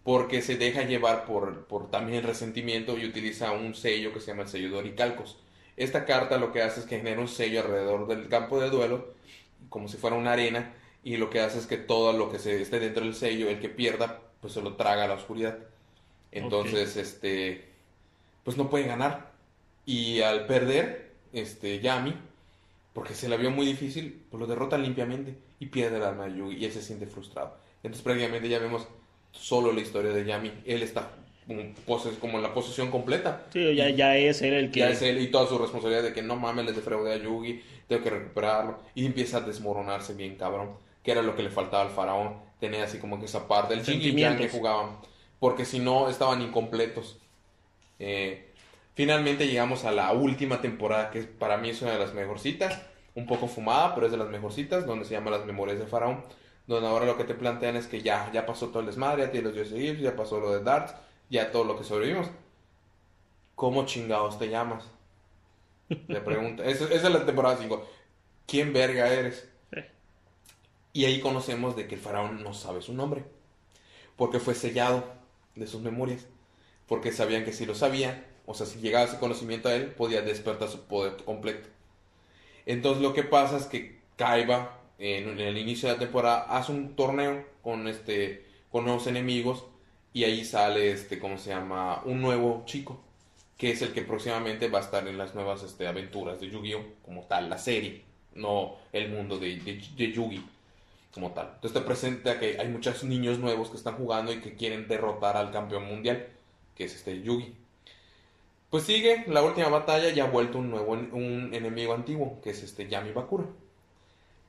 Porque se deja llevar por, por también resentimiento y utiliza un sello que se llama el sello de Oricalcos. Esta carta lo que hace es que genera un sello alrededor del campo de duelo, como si fuera una arena, y lo que hace es que todo lo que se esté dentro del sello, el que pierda, pues se lo traga a la oscuridad. Entonces, este, pues no puede ganar. Y al perder, este, Yami, porque se la vio muy difícil, pues lo derrotan limpiamente y pierde el alma de Yugi y él se siente frustrado. Entonces prácticamente ya vemos solo la historia de Yami. Él está como, pose- como en la posesión completa. Sí, ya, ya es él el que. Ya es él y toda su responsabilidad de que no mames, le defraudé a Yugi, tengo que recuperarlo. Y empieza a desmoronarse bien cabrón, que era lo que le faltaba al faraón. Tenía así como que esa parte, el yang que jugaban. Porque si no, estaban incompletos. Eh, finalmente llegamos a la última temporada, que para mí es una de las mejorcitas. Un poco fumada, pero es de las mejorcitas, donde se llama Las Memorias de Faraón. Donde ahora lo que te plantean es que ya, ya pasó todo el desmadre, ya tiene los dioses egipcios, ya pasó lo de Darts, ya todo lo que sobrevivimos. ¿Cómo chingados te llamas? Le pregunta. (laughs) Esa, esa es la temporada 5. ¿Quién verga eres? Y ahí conocemos de que el faraón no sabe su nombre. Porque fue sellado de sus memorias. porque sabían que si lo sabían, o sea, si llegaba ese conocimiento a él, podía despertar su poder completo. Entonces lo que pasa es que Kaiba, en, el inicio de la temporada, hace un torneo con, este, con nuevos enemigos y ahí sale, este, ¿cómo se llama? Un nuevo chico, que es el que próximamente va a estar en las nuevas este, aventuras de Yu-Gi-Oh! como tal, la serie, no el mundo de, de, de Yugi como tal. Entonces te presenta que hay muchos niños nuevos que están jugando y que quieren derrotar al campeón mundial, que es este Yugi. Pues sigue la última batalla y ha vuelto un nuevo un enemigo antiguo, que es este Yami Bakura.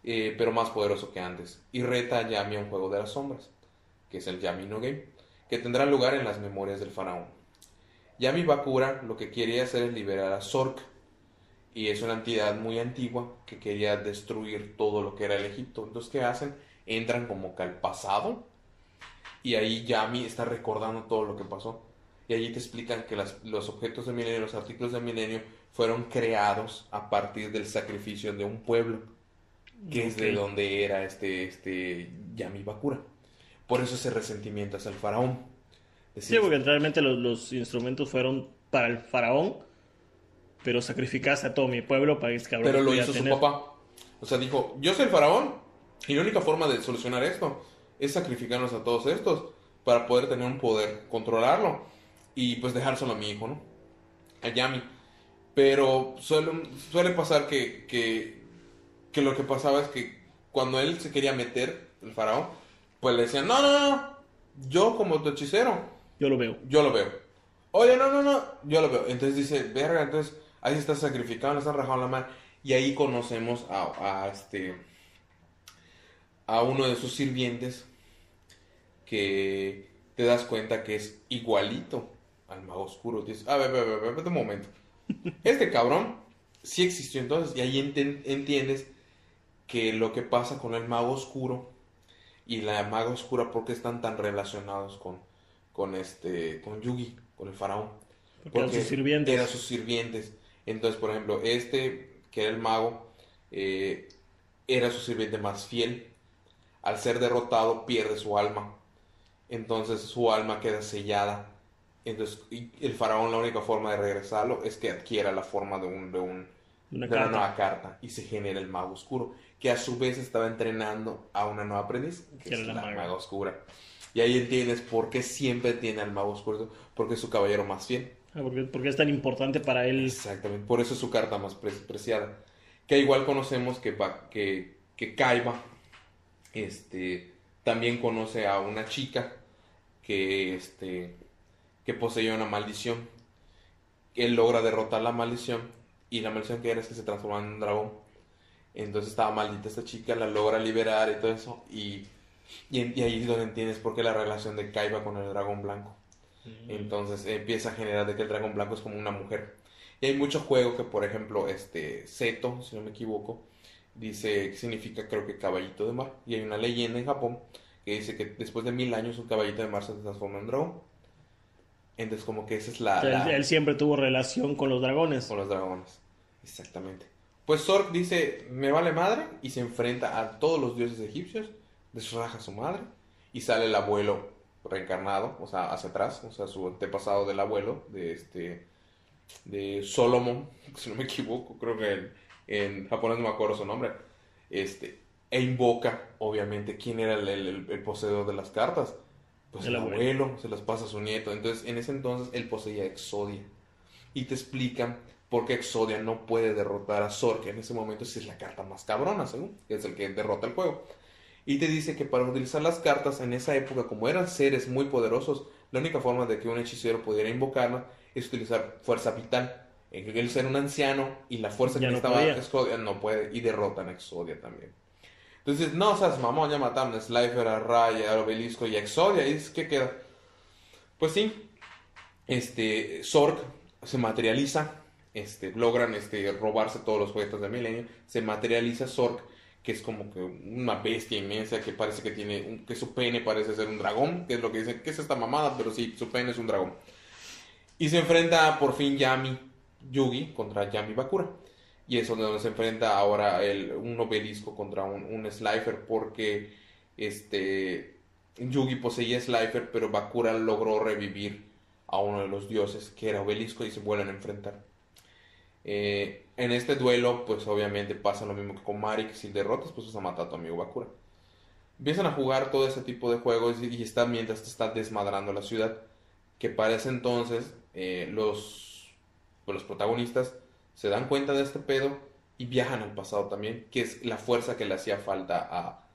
Eh, pero más poderoso que antes. Y reta a Yami a un juego de las sombras, que es el Yami no Game, que tendrá lugar en las memorias del faraón. Yami Bakura lo que quería hacer es liberar a Zork, y es una entidad muy antigua que quería destruir todo lo que era el Egipto. Entonces, ¿qué hacen? Entran como que al pasado y ahí Yami está recordando todo lo que pasó. Y allí te explican que las, los objetos de milenio, los artículos de milenio, fueron creados a partir del sacrificio de un pueblo, que es de donde era este, este Yami Bakura. Por eso ese resentimiento hacia el faraón. sí, porque realmente los, los instrumentos fueron para el faraón pero sacrificaste a todo mi pueblo para que este cabrón Pero lo hizo su papá. O sea, dijo, yo soy el faraón y la única forma de solucionar esto es sacrificarnos a todos estos para poder tener un poder, controlarlo y pues dejárselo a mi hijo, ¿no? A Yami. Pero suele, suele pasar que, que, que lo que pasaba es que cuando él se quería meter, el faraón, pues le decían, no, no, no, yo como tu hechicero. Yo lo veo. Yo lo veo. Oye, no, no, no, yo lo veo. Entonces dice, verga, entonces ahí se está sacrificando, le están rajando la mano. Y ahí conocemos a, este a uno de sus sirvientes que te das cuenta que es igualito al mago oscuro. Dices, a ver, a ver, a ver, un momento. Este cabrón sí existió entonces y ahí entiendes que lo que pasa con el mago oscuro y la maga oscura porque están tan relacionados con, con este con Yugi, con el faraón. Porque, eran sus sirvientes. Eran sus sirvientes. Entonces, por ejemplo, este, que era el mago, eh, era su sirviente más fiel. Al ser derrotado, pierde su alma. Entonces, su alma queda sellada. Entonces, el faraón, la única forma de regresarlo es que adquiera la forma de, un, de, un, una, nueva carta y se genera el mago oscuro, que a su vez estaba entrenando a una nueva aprendiz, que es la, maga oscura. Y ahí entiendes por qué siempre tiene al mago oscuro, porque es su caballero más fiel. Ah, porque, es tan importante para él. Exactamente, por eso es su carta más preciada. Que igual conocemos que, que, que Kaiba este, también conoce a una chica que, este, que poseía una maldición. Él logra derrotar la maldición y la maldición que era es que se transforma en un dragón. Entonces estaba maldita esta chica, la logra liberar y todo eso. Y, y, y ahí es donde entiendes por qué la relación de Kaiba con el dragón blanco. Entonces empieza a generar de que el dragón blanco es como una mujer. Y hay muchos juegos que, por ejemplo, este Seto, si no me equivoco, dice que significa creo que caballito de mar. Y hay una leyenda en Japón que dice que después de mil años un caballito de mar se transforma en dragón. Entonces como que esa es la, Él, siempre tuvo relación con los dragones. Con los dragones, exactamente. Pues Zork dice, me vale madre, y se enfrenta a todos los dioses egipcios, desraja a su madre, y sale el abuelo reencarnado, o sea, hacia atrás, o sea, su antepasado del abuelo, de este, de Solomon, (laughs) si no me equivoco, creo que en, en japonés no me acuerdo su nombre, este, e invoca, obviamente, quién era el, poseedor de las cartas. Pues el, abuelo. se las pasa a su nieto. Entonces, en ese entonces, él poseía Exodia. Y te explican por qué Exodia no puede derrotar a Zor, que en ese momento sí es la carta más cabrona, según, que es el que derrota el juego. Y te dice que para utilizar las cartas en esa época, como eran seres muy poderosos, la única forma de que un hechicero pudiera invocarla es utilizar fuerza vital. Él ser un anciano y la fuerza que no estaba Exodia no puede y derrotan a Exodia también. Entonces, no seas mamón, ya mataron a Slifer, a Raya, a Obelisco y a Exodia. ¿Y qué queda? Pues sí, este, Zork se materializa, este, logran este, robarse todos los juguetes de Milenio, se materializa Zork que es como que una bestia inmensa que parece que tiene, que su pene parece ser un dragón, que es lo que dicen, que es esta mamada, pero sí, su pene es un dragón. Y se enfrenta por fin Yami Yugi contra Yami Bakura. Y es donde se enfrenta ahora un obelisco contra un, un Slifer porque este Yugi poseía Slifer, pero Bakura logró revivir a uno de los dioses, que era Obelisco, y se vuelven a enfrentar. Eh, en este duelo, pues obviamente pasa lo mismo que con Mari, que si derrotas, pues vas a matar a tu amigo Bakura. Empiezan a jugar todo ese tipo de juegos y, están mientras te está desmadrando la ciudad. Que para ese entonces eh, los, pues, los protagonistas se dan cuenta de este pedo y viajan al pasado también, que es la fuerza que le hacía falta a,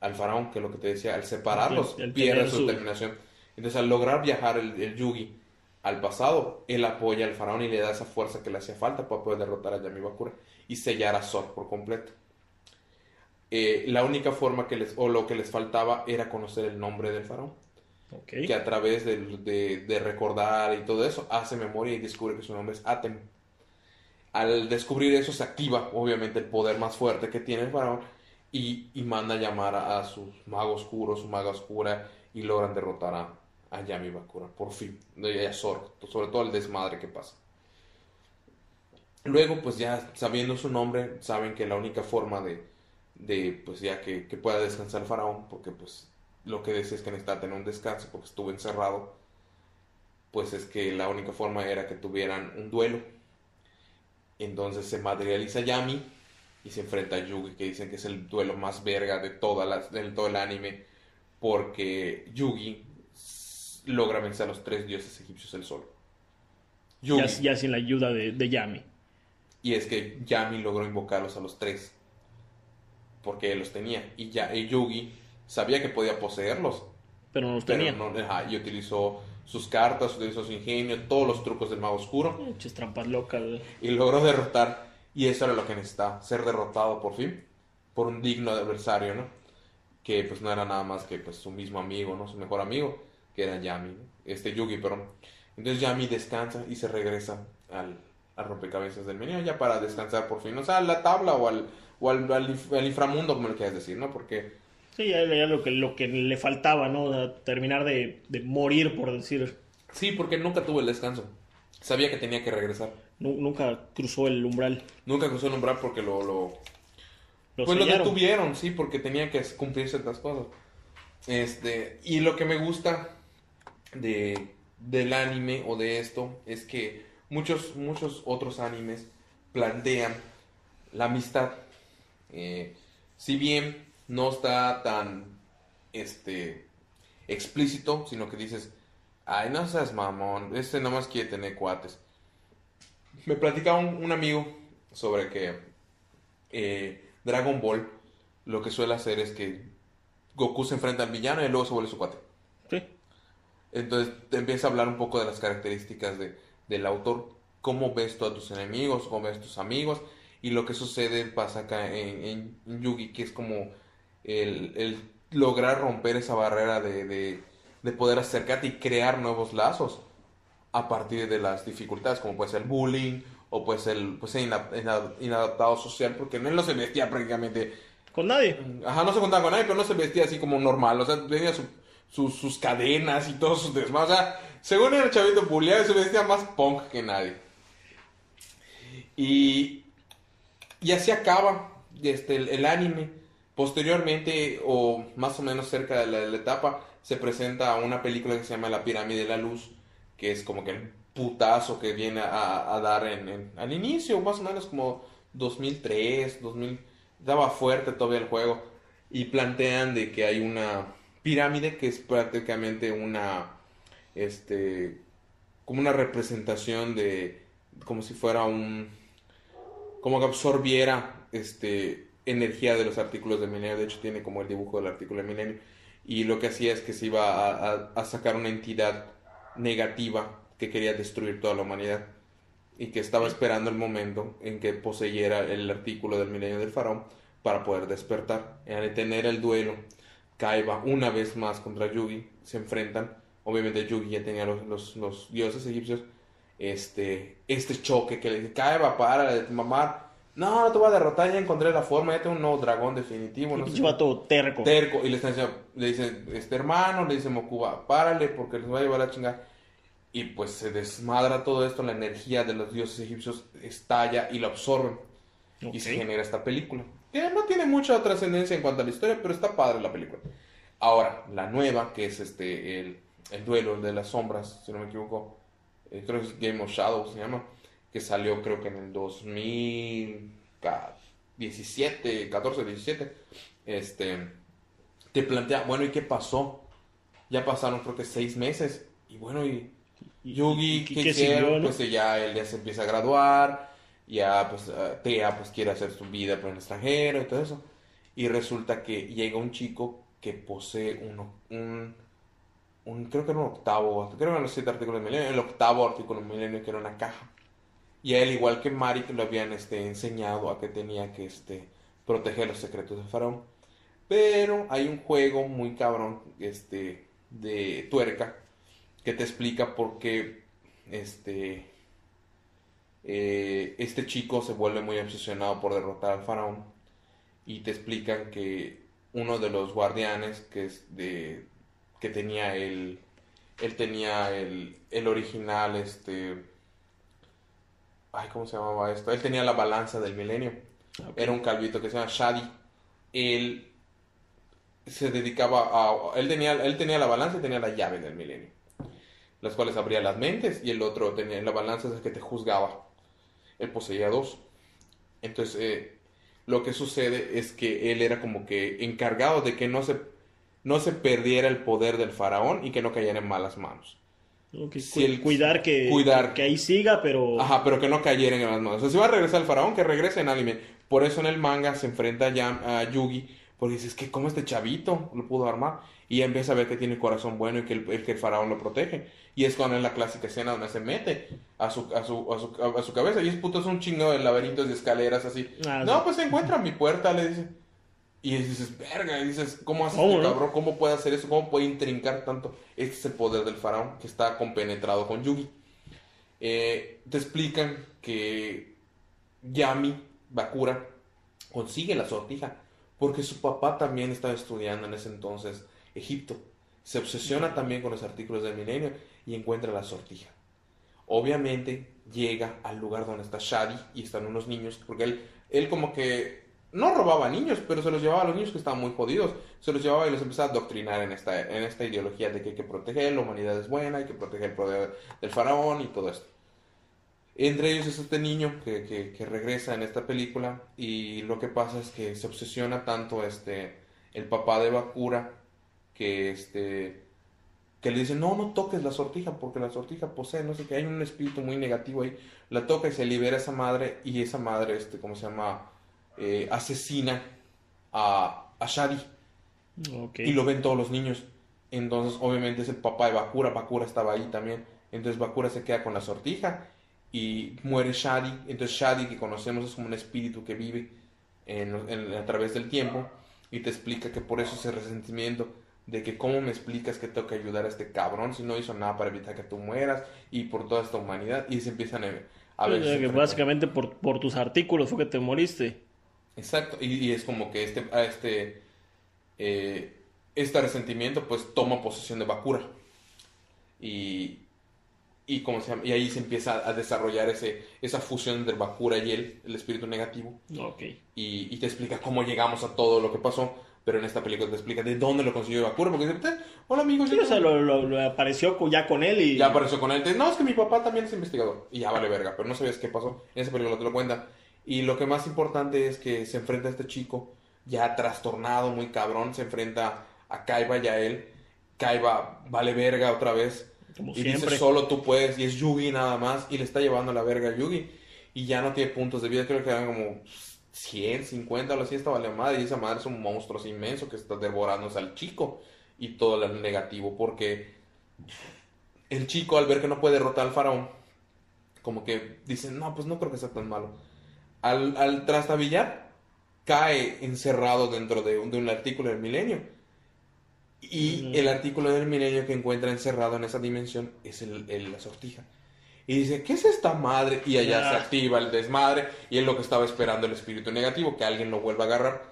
al faraón, que es lo que te decía, al separarlos, pierde su, determinación. Entonces, al lograr viajar el, Yugi al pasado, él apoya al faraón y le da esa fuerza que le hacía falta para poder derrotar a Yami Bakura y sellar a Zor por completo. Eh, la única forma que les, o lo que les faltaba era conocer el nombre del faraón. Que a través de, de, recordar y todo eso, hace memoria y descubre que su nombre es Atem. Al descubrir eso se activa obviamente el poder más fuerte que tiene el faraón y, manda a llamar a, sus magos oscuros, su maga oscura y logran derrotar a, a Yami Bakura, por fin, y a sobre todo el desmadre que pasa. Luego, pues ya sabiendo su nombre, saben que la única forma de, de pues ya que, que, pueda descansar el faraón, porque pues lo que decía es que necesitaba tener un descanso porque estuvo encerrado, pues es que la única forma era que tuvieran un duelo entonces se materializa Yami y se enfrenta a Yugi, que dicen que es el duelo más verga de, toda la, todo el anime, porque Yugi logra vencer a los tres dioses egipcios el sol. ya, sin la ayuda de, Yami. Y es que Yami logró invocarlos a los tres, porque él los tenía. Y, ya, Yugi sabía que podía poseerlos. Pero no los tenía. y utilizó sus cartas, utilizó su ingenio, todos los trucos del mago oscuro. Muchas trampas locas. Y logró derrotar, y eso era lo que necesitaba, ser derrotado por fin, por un digno adversario, ¿no? Que pues no era nada más que pues su mismo amigo, ¿no? Su mejor amigo, que era Yami, este Yugi, perdón. Entonces Yami descansa y se regresa al, rompecabezas del menú ya para descansar por fin, o sea, a la tabla o al, o al, inframundo, como le quieras decir, ¿no? Porque Sí, ya, lo, que, lo que le faltaba, ¿no? terminar de, morir, por decir. Sí, porque nunca tuvo el descanso. Sabía que tenía que regresar. nunca cruzó el umbral. Nunca cruzó el umbral porque lo... lo... pues lo detuvieron, sí, porque tenía que cumplir ciertas cosas. Este, y lo que me gusta de, del anime o de esto es que muchos, muchos otros animes plantean la amistad. Eh, si bien no está tan este explícito, sino que dices, ay, no seas mamón, este nomás quiere tener cuates. Me platicaba un, amigo sobre que eh, Dragon Ball lo que suele hacer es que Goku se enfrenta al villano y luego se vuelve su cuate. Sí. Entonces te empieza a hablar un poco de las características de, del autor, cómo ves tú a tus enemigos, cómo ves a tus amigos, y lo que sucede pasa acá en, en Yugi, que es como el, lograr romper esa barrera de, poder acercarte y crear nuevos lazos a partir de las dificultades, como puede ser el bullying o puede ser, pues, inadaptado social, porque no, no se vestía prácticamente... Con nadie. Ajá, no se contaba con nadie, pero no se vestía así como normal, o sea, tenía sus cadenas y todos sus desmados, o sea, según el chavito bulleado, se vestía más punk que nadie. Y, y así acaba este, el anime Posteriormente, o más o menos cerca de la, etapa, se presenta una película que se llama La Pirámide de la Luz, que es como que el putazo que viene a, dar en, al inicio, más o menos como 2003, 2000, daba fuerte todavía el juego, y plantean de que hay una pirámide que es prácticamente una, este, como una representación de, como si fuera un, como que absorbiera, este, energía de los artículos de Milenio. De hecho, tiene como el dibujo del artículo de Milenio. Y lo que hacía es que se iba a, sacar una entidad negativa que quería destruir toda la humanidad. Y que estaba esperando el momento en que poseyera el artículo del Milenio del Faraón para poder despertar. Y al tener el duelo, Kaiba una vez más contra Yugi. Se enfrentan. Obviamente Yugi ya tenía los, los, dioses egipcios. Este, este choque que le dice, Kaiba, para de mamar no, no te voy a derrotar, ya encontré la forma, ya tengo un nuevo dragón definitivo. No todo terco. Terco. Y le, están le dice, este hermano, le dice Mokuba, párale porque les va a llevar la chingada. Y pues se desmadra todo esto, la energía de los dioses egipcios estalla y lo absorben. Y se genera esta película. Que no tiene mucha trascendencia en cuanto a la historia, pero está padre la película. Ahora, la nueva, que es este, el, el duelo, el de las sombras, si no me equivoco. Eh, creo que es Game of Shadows se llama. Que salió creo que en el 2017, 14, 17. Este, te plantea, bueno, ¿y qué pasó? Ya pasaron creo que seis meses. Y bueno, y Yugi, ¿qué, quiere? Pues ya él ya se empieza a graduar. Ya pues uh, Tea pues quiere hacer su vida por el extranjero y todo eso. Y resulta que llega un chico que posee uno, un, un, creo que era un octavo, creo que eran los siete artículos del milenio, el octavo artículo del milenio que era una caja. Y él, igual que Mari, que lo habían este, enseñado a que tenía que este, proteger los secretos del faraón. Pero hay un juego muy cabrón este, de tuerca que te explica por qué este, eh, este chico se vuelve muy obsesionado por derrotar al faraón. Y te explican que uno de los guardianes que es de que tenía el él tenía el, el original este ay cómo se llamaba esto él tenía la balanza del milenio. Era un calvito que se llama Shadi. Él se dedicaba a él tenía él tenía la balanza y tenía la llave del milenio las cuales abría las mentes y el otro tenía la balanza es el que te juzgaba. Él poseía dos. Entonces eh, lo que sucede es que él era como que encargado de que no se, no se perdiera el poder del faraón y que no cayera en malas manos. Si cuidar que, cuidar que ahí siga, pero... Ajá, pero que no cayera en malas manos. O sea, si va a regresar el faraón, que regrese en anime. Por eso en el manga se enfrenta ya a Yugi, porque dices que como este chavito lo pudo armar. Y empieza a ver que tiene corazón bueno y que el, que el faraón lo protege. Y es cuando en la clásica escena donde se mete a su, a su, a su, a su cabeza. Y es puto, es un chingo de laberintos de escaleras así. Ah, no, pues se encuentra mi puerta, le dice. Y dices, verga, y dices, ¿cómo hace este cabrón? ¿Cómo puede hacer eso? ¿Cómo puede intrincar tanto? Este es el poder del faraón que está compenetrado con Yugi. Eh, te explican que Yami Bakura consigue la sortija porque su papá también estaba estudiando en ese entonces Egipto. Se obsesiona también con los artículos del milenio y encuentra la sortija. Obviamente llega al lugar donde está Shadi y están unos niños, porque él, él como que no robaba niños, pero se los llevaba a los niños que estaban muy jodidos. Se los llevaba y los empezaba a adoctrinar en esta, en esta ideología de que hay que proteger, la humanidad es buena, hay que proteger el poder del faraón y todo esto. Entre ellos es este niño que, que, regresa en esta película y lo que pasa es que se obsesiona tanto este, el papá de Bakura que este que le dice, no, no toques la sortija, porque la sortija posee, no sé qué, hay un espíritu muy negativo ahí, la toca y se libera esa madre, y esa madre, este, ¿cómo se llama? Eh, asesina a, a Shadi. Y lo ven todos los niños. Entonces, obviamente, es el papá de Bakura, Bakura estaba ahí también. Entonces, Bakura se queda con la sortija y muere Shadi. Entonces, Shadi, que conocemos, es como un espíritu que vive a través del tiempo y te explica que por eso ese resentimiento de que cómo me explicas que tengo que ayudar a este cabrón si no hizo nada para evitar que tú mueras y por toda esta humanidad y se empiezan a, ver... básicamente por, por, tus artículos fue que te moriste. Exacto, y, es como que este, a este, eh, este resentimiento pues toma posesión de Bakura y, y, ¿cómo se llama? y ahí se empieza a desarrollar ese, esa fusión entre Bakura y él, el espíritu negativo. Okay. Y, y te explica cómo llegamos a todo lo que pasó pero en esta película te explica de dónde lo consiguió Bakura, porque dice, eh, hola amigo. Sí, o sea, lo, apareció ya con él y... Ya apareció con él. no, es que mi papá también es investigador. Y ya vale verga, pero no sabías qué pasó. En esa película te lo cuenta. Y lo que más importante es que se enfrenta a este chico, ya trastornado, muy cabrón, se enfrenta a Kaiba y a él. Kaiba vale verga otra vez. Como y dice, solo tú puedes, y es Yugi nada más, y le está llevando la verga a Yugi. Y ya no tiene puntos de vida, creo que eran como 100, 50 o así estaba la madre y esa madre es un monstruo inmenso que está devorándose al chico y todo el negativo porque el chico al ver que no puede derrotar al faraón como que dice no pues no creo que sea tan malo al, al trastabillar cae encerrado dentro de, de un artículo del milenio y el artículo del milenio que encuentra encerrado en esa dimensión es el, el, la sortija y dice, ¿qué es esta madre? Y allá se activa el desmadre y es lo que estaba esperando el espíritu negativo, que alguien lo vuelva a agarrar.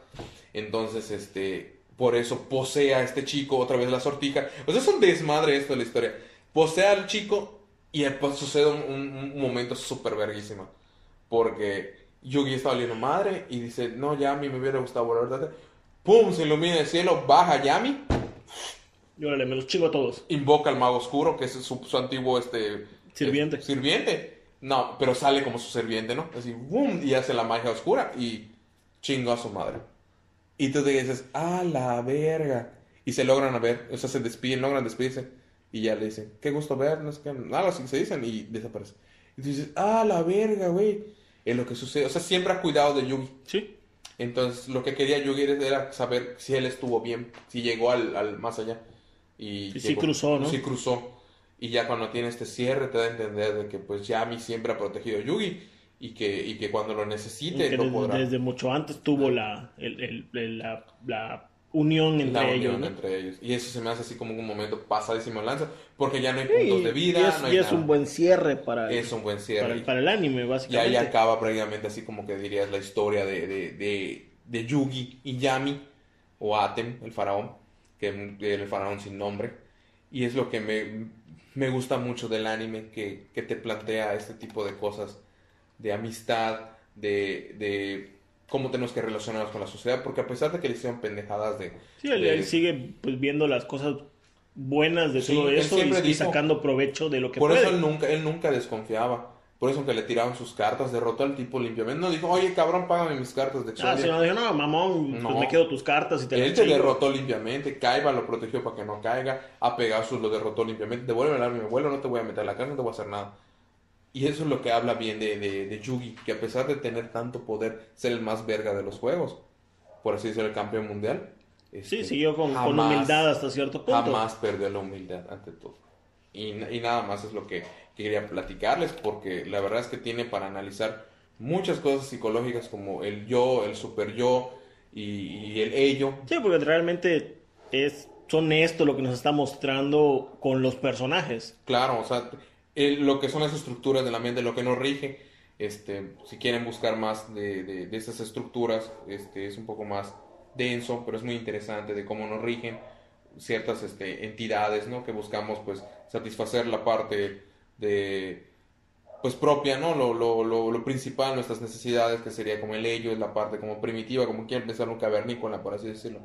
Entonces, este, por eso posee a este chico otra vez la sortija. O sea, es un desmadre esto de la historia. Posee al chico y después sucede un, momento súper verguísimo. Porque Yugi está oliendo madre y dice, no, Yami, me hubiera gustado volver a ¡Pum! Se ilumina el cielo, baja Yami Y órale, me los chingo a todos. Invoca al mago oscuro, que es su, su antiguo este Sirviente. eh, sirviente. No, pero sale como su sirviente, ¿no? Así, ¡boom! Y hace la magia oscura y chingo a su madre. Y tú te dices, ¡ah, la verga! Y se logran a ver, o sea, se despiden, logran despedirse. Y ya le dicen, qué gusto ver, no sé qué, algo así se dicen y desaparece. Y tú dices, ¡ah, la verga, güey! Es lo que sucede. O sea, siempre ha cuidado de Yugi. Sí. Entonces, lo que quería Yugi era saber si él estuvo bien, si llegó al, al más allá. Y, Y sí llegó. cruzó, ¿no? Sí cruzó. Y ya cuando tiene este cierre te da a entender de que pues Yami siempre ha protegido a Yugi y que, y que cuando lo necesite que lo desde, podrá. desde mucho antes tuvo la, el- el- el- la, la unión entre la ellos. unión ¿no? entre ellos. Y eso se me hace así como un momento pasadísimo lanza, porque ya no hay Sí, puntos de vida, y es, no hay y es nada. un buen cierre para, Es un buen cierre. para, el, para el anime, Y básicamente. ahí acaba prácticamente así como que dirías la historia de, de, de, de Yugi y Yami, o Atem, el faraón, que el faraón sin nombre. Y es lo que me, me gusta mucho del anime, que, que te plantea este tipo de cosas, de amistad, de, de cómo tenemos que relacionarnos con la sociedad, porque a pesar de que le hicieron pendejadas de... Sí, él, de- él sigue pues viendo las cosas buenas de Sí, todo eso y, siempre y dijo- sacando provecho de lo que Por puede. eso él nunca, él nunca desconfiaba. Por eso aunque le tiraban sus cartas, derrotó al tipo limpiamente. No dijo, oye cabrón, págame mis cartas de Ah, Exodia. si no, dijo, no, mamón, No. pues me quedo tus cartas y te Él te derrotó limpiamente, Kaiba lo protegió para que no caiga, a Pegasus lo derrotó limpiamente, devuelve el arma y me vuelo, no te voy a meter a la cárcel, no te voy a hacer nada. Y eso es lo que habla bien de, de, de Yugi, que a pesar de tener tanto poder, ser el más verga de los juegos, por así decirlo, el campeón mundial, Sí, este, siguió con, con humildad hasta cierto punto. Jamás perdió la humildad ante todo. Y, y nada más es lo que quería platicarles, porque la verdad es que tiene para analizar muchas cosas psicológicas como el yo, el super yo y, y el ello. Sí, porque realmente es son esto lo que nos está mostrando con los personajes. Claro, o sea, el- lo que son las estructuras de la mente, lo que nos rige, este, si quieren buscar más de, de, de esas estructuras, este, es un poco más denso, pero es muy interesante de cómo nos rigen ciertas este, entidades, ¿no? Que buscamos, pues, satisfacer la parte de, pues, propia, ¿no? Lo, lo, lo, lo principal, nuestras necesidades, que sería como el ello, es la parte como primitiva, como quieren pensar un cavernícola, por así decirlo.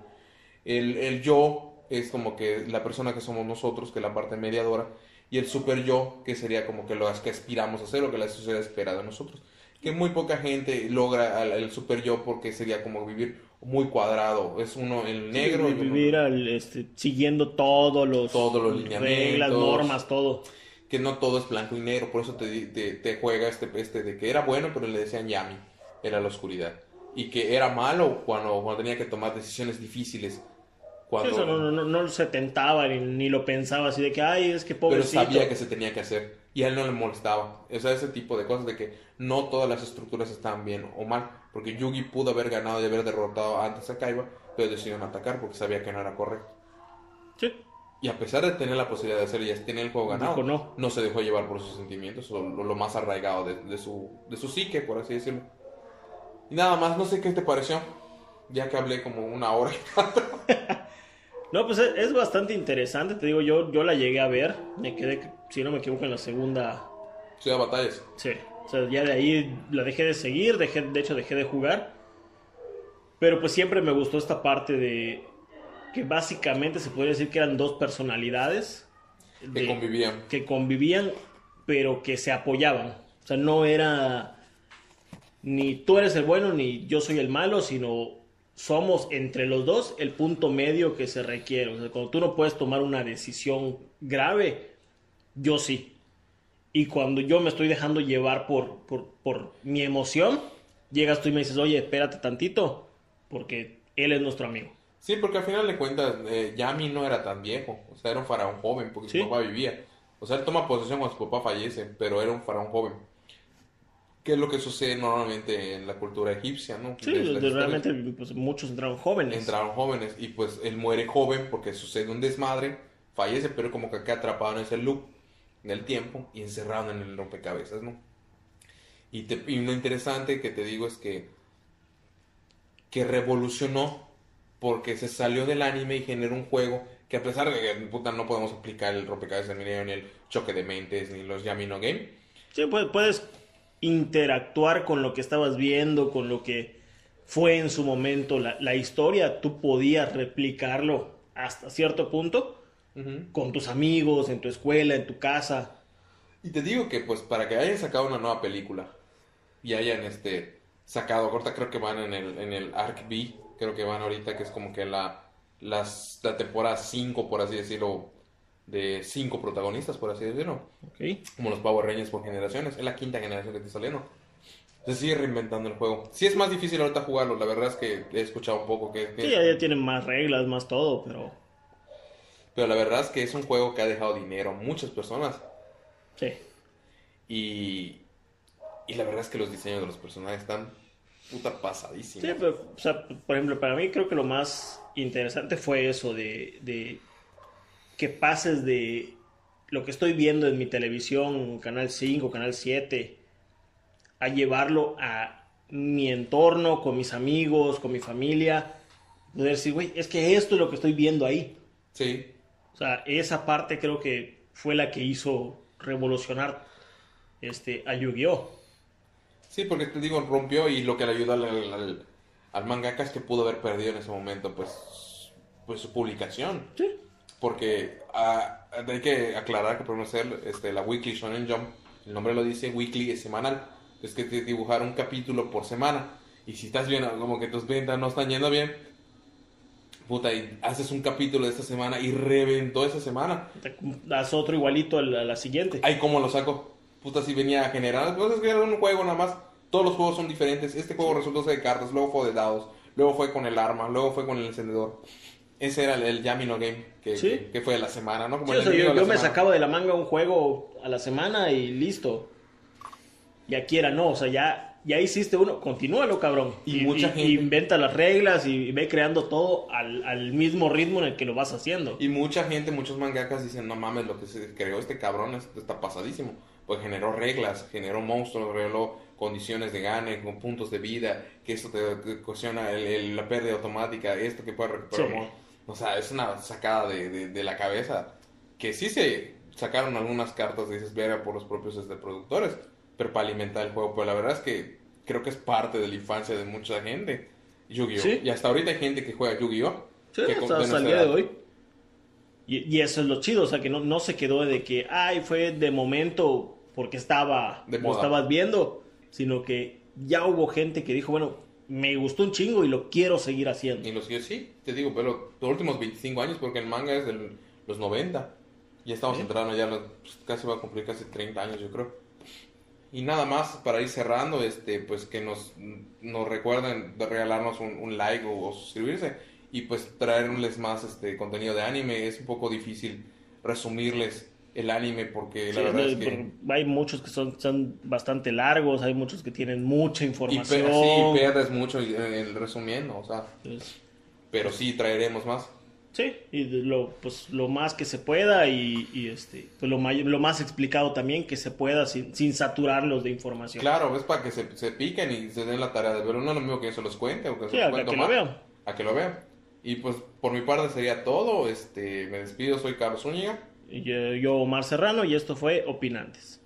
El, el yo es como que la persona que somos nosotros, que es la parte mediadora, y el super yo, que sería como que lo que aspiramos a hacer, lo que la sociedad espera de nosotros. Que muy poca gente logra el super yo porque sería como vivir muy cuadrado. Es uno el negro y uno- vivir al, este, siguiendo todos los, Todos los lineamientos. reglas, normas, todo. que no todo es blanco y negro, por eso te, te, te juega este, este de que era bueno, pero le decían Yami, era la oscuridad. Y que era malo cuando, cuando tenía que tomar decisiones difíciles. Cuando, Eso no, no, no, no se tentaba ni, ni lo pensaba así de que, ay, es que pero pobrecito. sabía que se tenía que hacer y a él no le molestaba. O sea, ese tipo de cosas de que no todas las estructuras están bien o mal, porque Yugi pudo haber ganado y haber derrotado antes a Kaiba, pero decidió no atacar porque sabía que no era correcto. Sí. Y a pesar de tener la posibilidad de hacerlo y tener el juego ganado, Dijo no. se dejó llevar por sus sentimientos, o lo, lo más arraigado de, de su, de su psique, por así decirlo. Y nada más, no sé qué te pareció, ya que hablé como una hora. (laughs) No, pues es, es bastante interesante, te digo, yo, yo la llegué a ver, me quedé, si no me equivoco, en la segunda, Ciudad de Batallas. sí, o sea, ya de ahí la dejé de seguir, dejé, de hecho dejé de jugar, pero pues siempre me gustó esta parte de que básicamente se podría decir que eran dos personalidades Que de- convivían. que convivían, pero que se apoyaban, o sea, no era ni tú eres el bueno ni yo soy el malo, sino somos entre los dos el punto medio que se requiere. O sea, cuando tú no puedes tomar una decisión grave, yo sí. Y cuando yo me estoy dejando llevar por, por, por mi emoción, llegas tú y me dices, oye, espérate tantito, porque él es nuestro amigo. Sí, porque al final de cuentas, eh, Yami no era tan viejo, o sea, era un faraón joven, porque Sí. su papá vivía. O sea, él toma posesión cuando su papá fallece, pero era un faraón joven. ¿Qué es lo que sucede normalmente en la cultura egipcia, no? Sí, realmente pues, muchos entraron jóvenes. entraron jóvenes y pues él muere joven porque sucede un desmadre, fallece, pero como que queda atrapado en ese loop del tiempo y encerrado en el rompecabezas, ¿no? Y, te- y lo interesante que te digo es que que revolucionó porque se salió del anime y generó un juego que a pesar de que puta, no podemos aplicar el rompecabezas ni el choque de mentes, ni los Yami no Game, Sí, puedes, puedes interactuar con lo que estabas viendo, con lo que fue en su momento la, la historia. Tú podías replicarlo hasta cierto punto, con tus amigos, en tu escuela, en tu casa. Y te digo que pues para que hayan sacado una nueva película y hayan este sacado, ahorita creo que van en el, en el Arc B, creo que van ahorita que es como que la, las, la temporada 5, por así decirlo, de cinco protagonistas, por así decirlo, ¿ok? como los Power Rangers por generaciones, es la quinta generación que está saliendo. Se sigue reinventando el juego. Sí es más difícil ahorita jugarlo, la verdad es que he escuchado un poco que... que- Sí, ya tienen más reglas, más todo, pero Pero la verdad es que es un juego que ha dejado dinero a muchas personas. sí. Y, y la verdad es que los diseños de los personajes están puta pasadísimos. Sí, pero, o sea, por ejemplo, para mí creo que lo más interesante fue eso de, de que pases de lo que estoy viendo en mi televisión, Canal 5, Canal 7, a llevarlo a mi entorno, con mis amigos, con mi familia. Poder decir, güey, es que esto es lo que estoy viendo ahí. Sí, O sea, esa parte creo que fue la que hizo revolucionar este, a Yu-Gi-Oh! sí, porque te digo, rompió y lo que le ayudó al, al, al- al mangaka es que pudo haber perdido en ese momento, pues, pues su publicación. Sí. Porque ah, hay que aclarar que podemos hacer este, la Weekly Shonen Jump, el nombre lo dice, Weekly es semanal. Es que te dibujar un capítulo por semana. Y si estás viendo como que tus ventas no están yendo bien, puta, y haces un capítulo de esta semana y reventó esa semana. Das otro igualito a la, a la siguiente. Ay, ¿cómo lo saco? Puta, si venía a generar. Pues es que era un juego nada más. Todos los juegos son diferentes. Este juego resultó ser de cartas, luego fue de dados, luego fue con el arma, luego fue con el encendedor. Ese era el, el Yamino Game que, Sí. que, que fue de la semana, ¿no? Como Sí, el o sea, enemigo yo, me sacaba de la manga un juego a la semana y listo. Y aquí era no, o sea, ya, ya hiciste uno, continúalo, cabrón. Y mucha gente- inventa las reglas y, ve creando todo al, al mismo ritmo en el que lo vas haciendo. Y mucha gente, muchos mangakas dicen, no mames, lo que se creó este cabrón es- está pasadísimo. Pues generó reglas, generó monstruos, generó condiciones de gane, con puntos de vida, que esto te, te cuestiona el- el- la pérdida automática, esto que puede recuperar. Sí. O sea, es una sacada de, de- de la cabeza. Que sí se sacaron algunas cartas, dices, verga, por los propios este, productores, pero para alimentar el juego. Pero la verdad es que creo que es parte de la infancia de mucha gente. Yu-Gi-Oh! Sí. Y hasta ahorita hay gente que juega Yu-Gi-Oh! Sí, que hasta, el día de hoy. Y, y eso es lo chido, o sea, que no, no se quedó de que, ay, fue de momento porque estaba, De lo estabas viendo, sino que ya hubo gente que dijo, bueno, me gustó un chingo y lo quiero seguir haciendo. Y los que sí, te digo, pero los últimos 25 años, porque el manga es de los 90. Ya estamos entrando, ya los- pues, casi va a cumplir casi 30 años, yo creo. Y nada más, para ir cerrando, este, pues que nos, nos recuerden de regalarnos un, un like o, o suscribirse. Y pues traerles más este contenido de anime. Es un poco difícil resumirles el anime porque la Sí, verdad es que... pero Hay muchos que son, son bastante largos, hay muchos que tienen mucha Y información. pe- sí, pierdes mucho en el resumiendo, o sea, Entonces, pero sí traeremos más. sí, y lo, pues, lo más que se pueda y, y, este, pues, lo, may- lo más explicado también que se pueda sin, sin saturarlos de información. Claro, es para que se, se piquen y se den la tarea de verlo. No es lo mismo que se los cuente o que se Sí, los a- a cuento que lo más, vean. A que lo vean. Y pues por mi parte sería todo. Este, me despido, soy Carlos Zúñiga. Yo, yo, Omar Serrano, y esto fue Opinantes.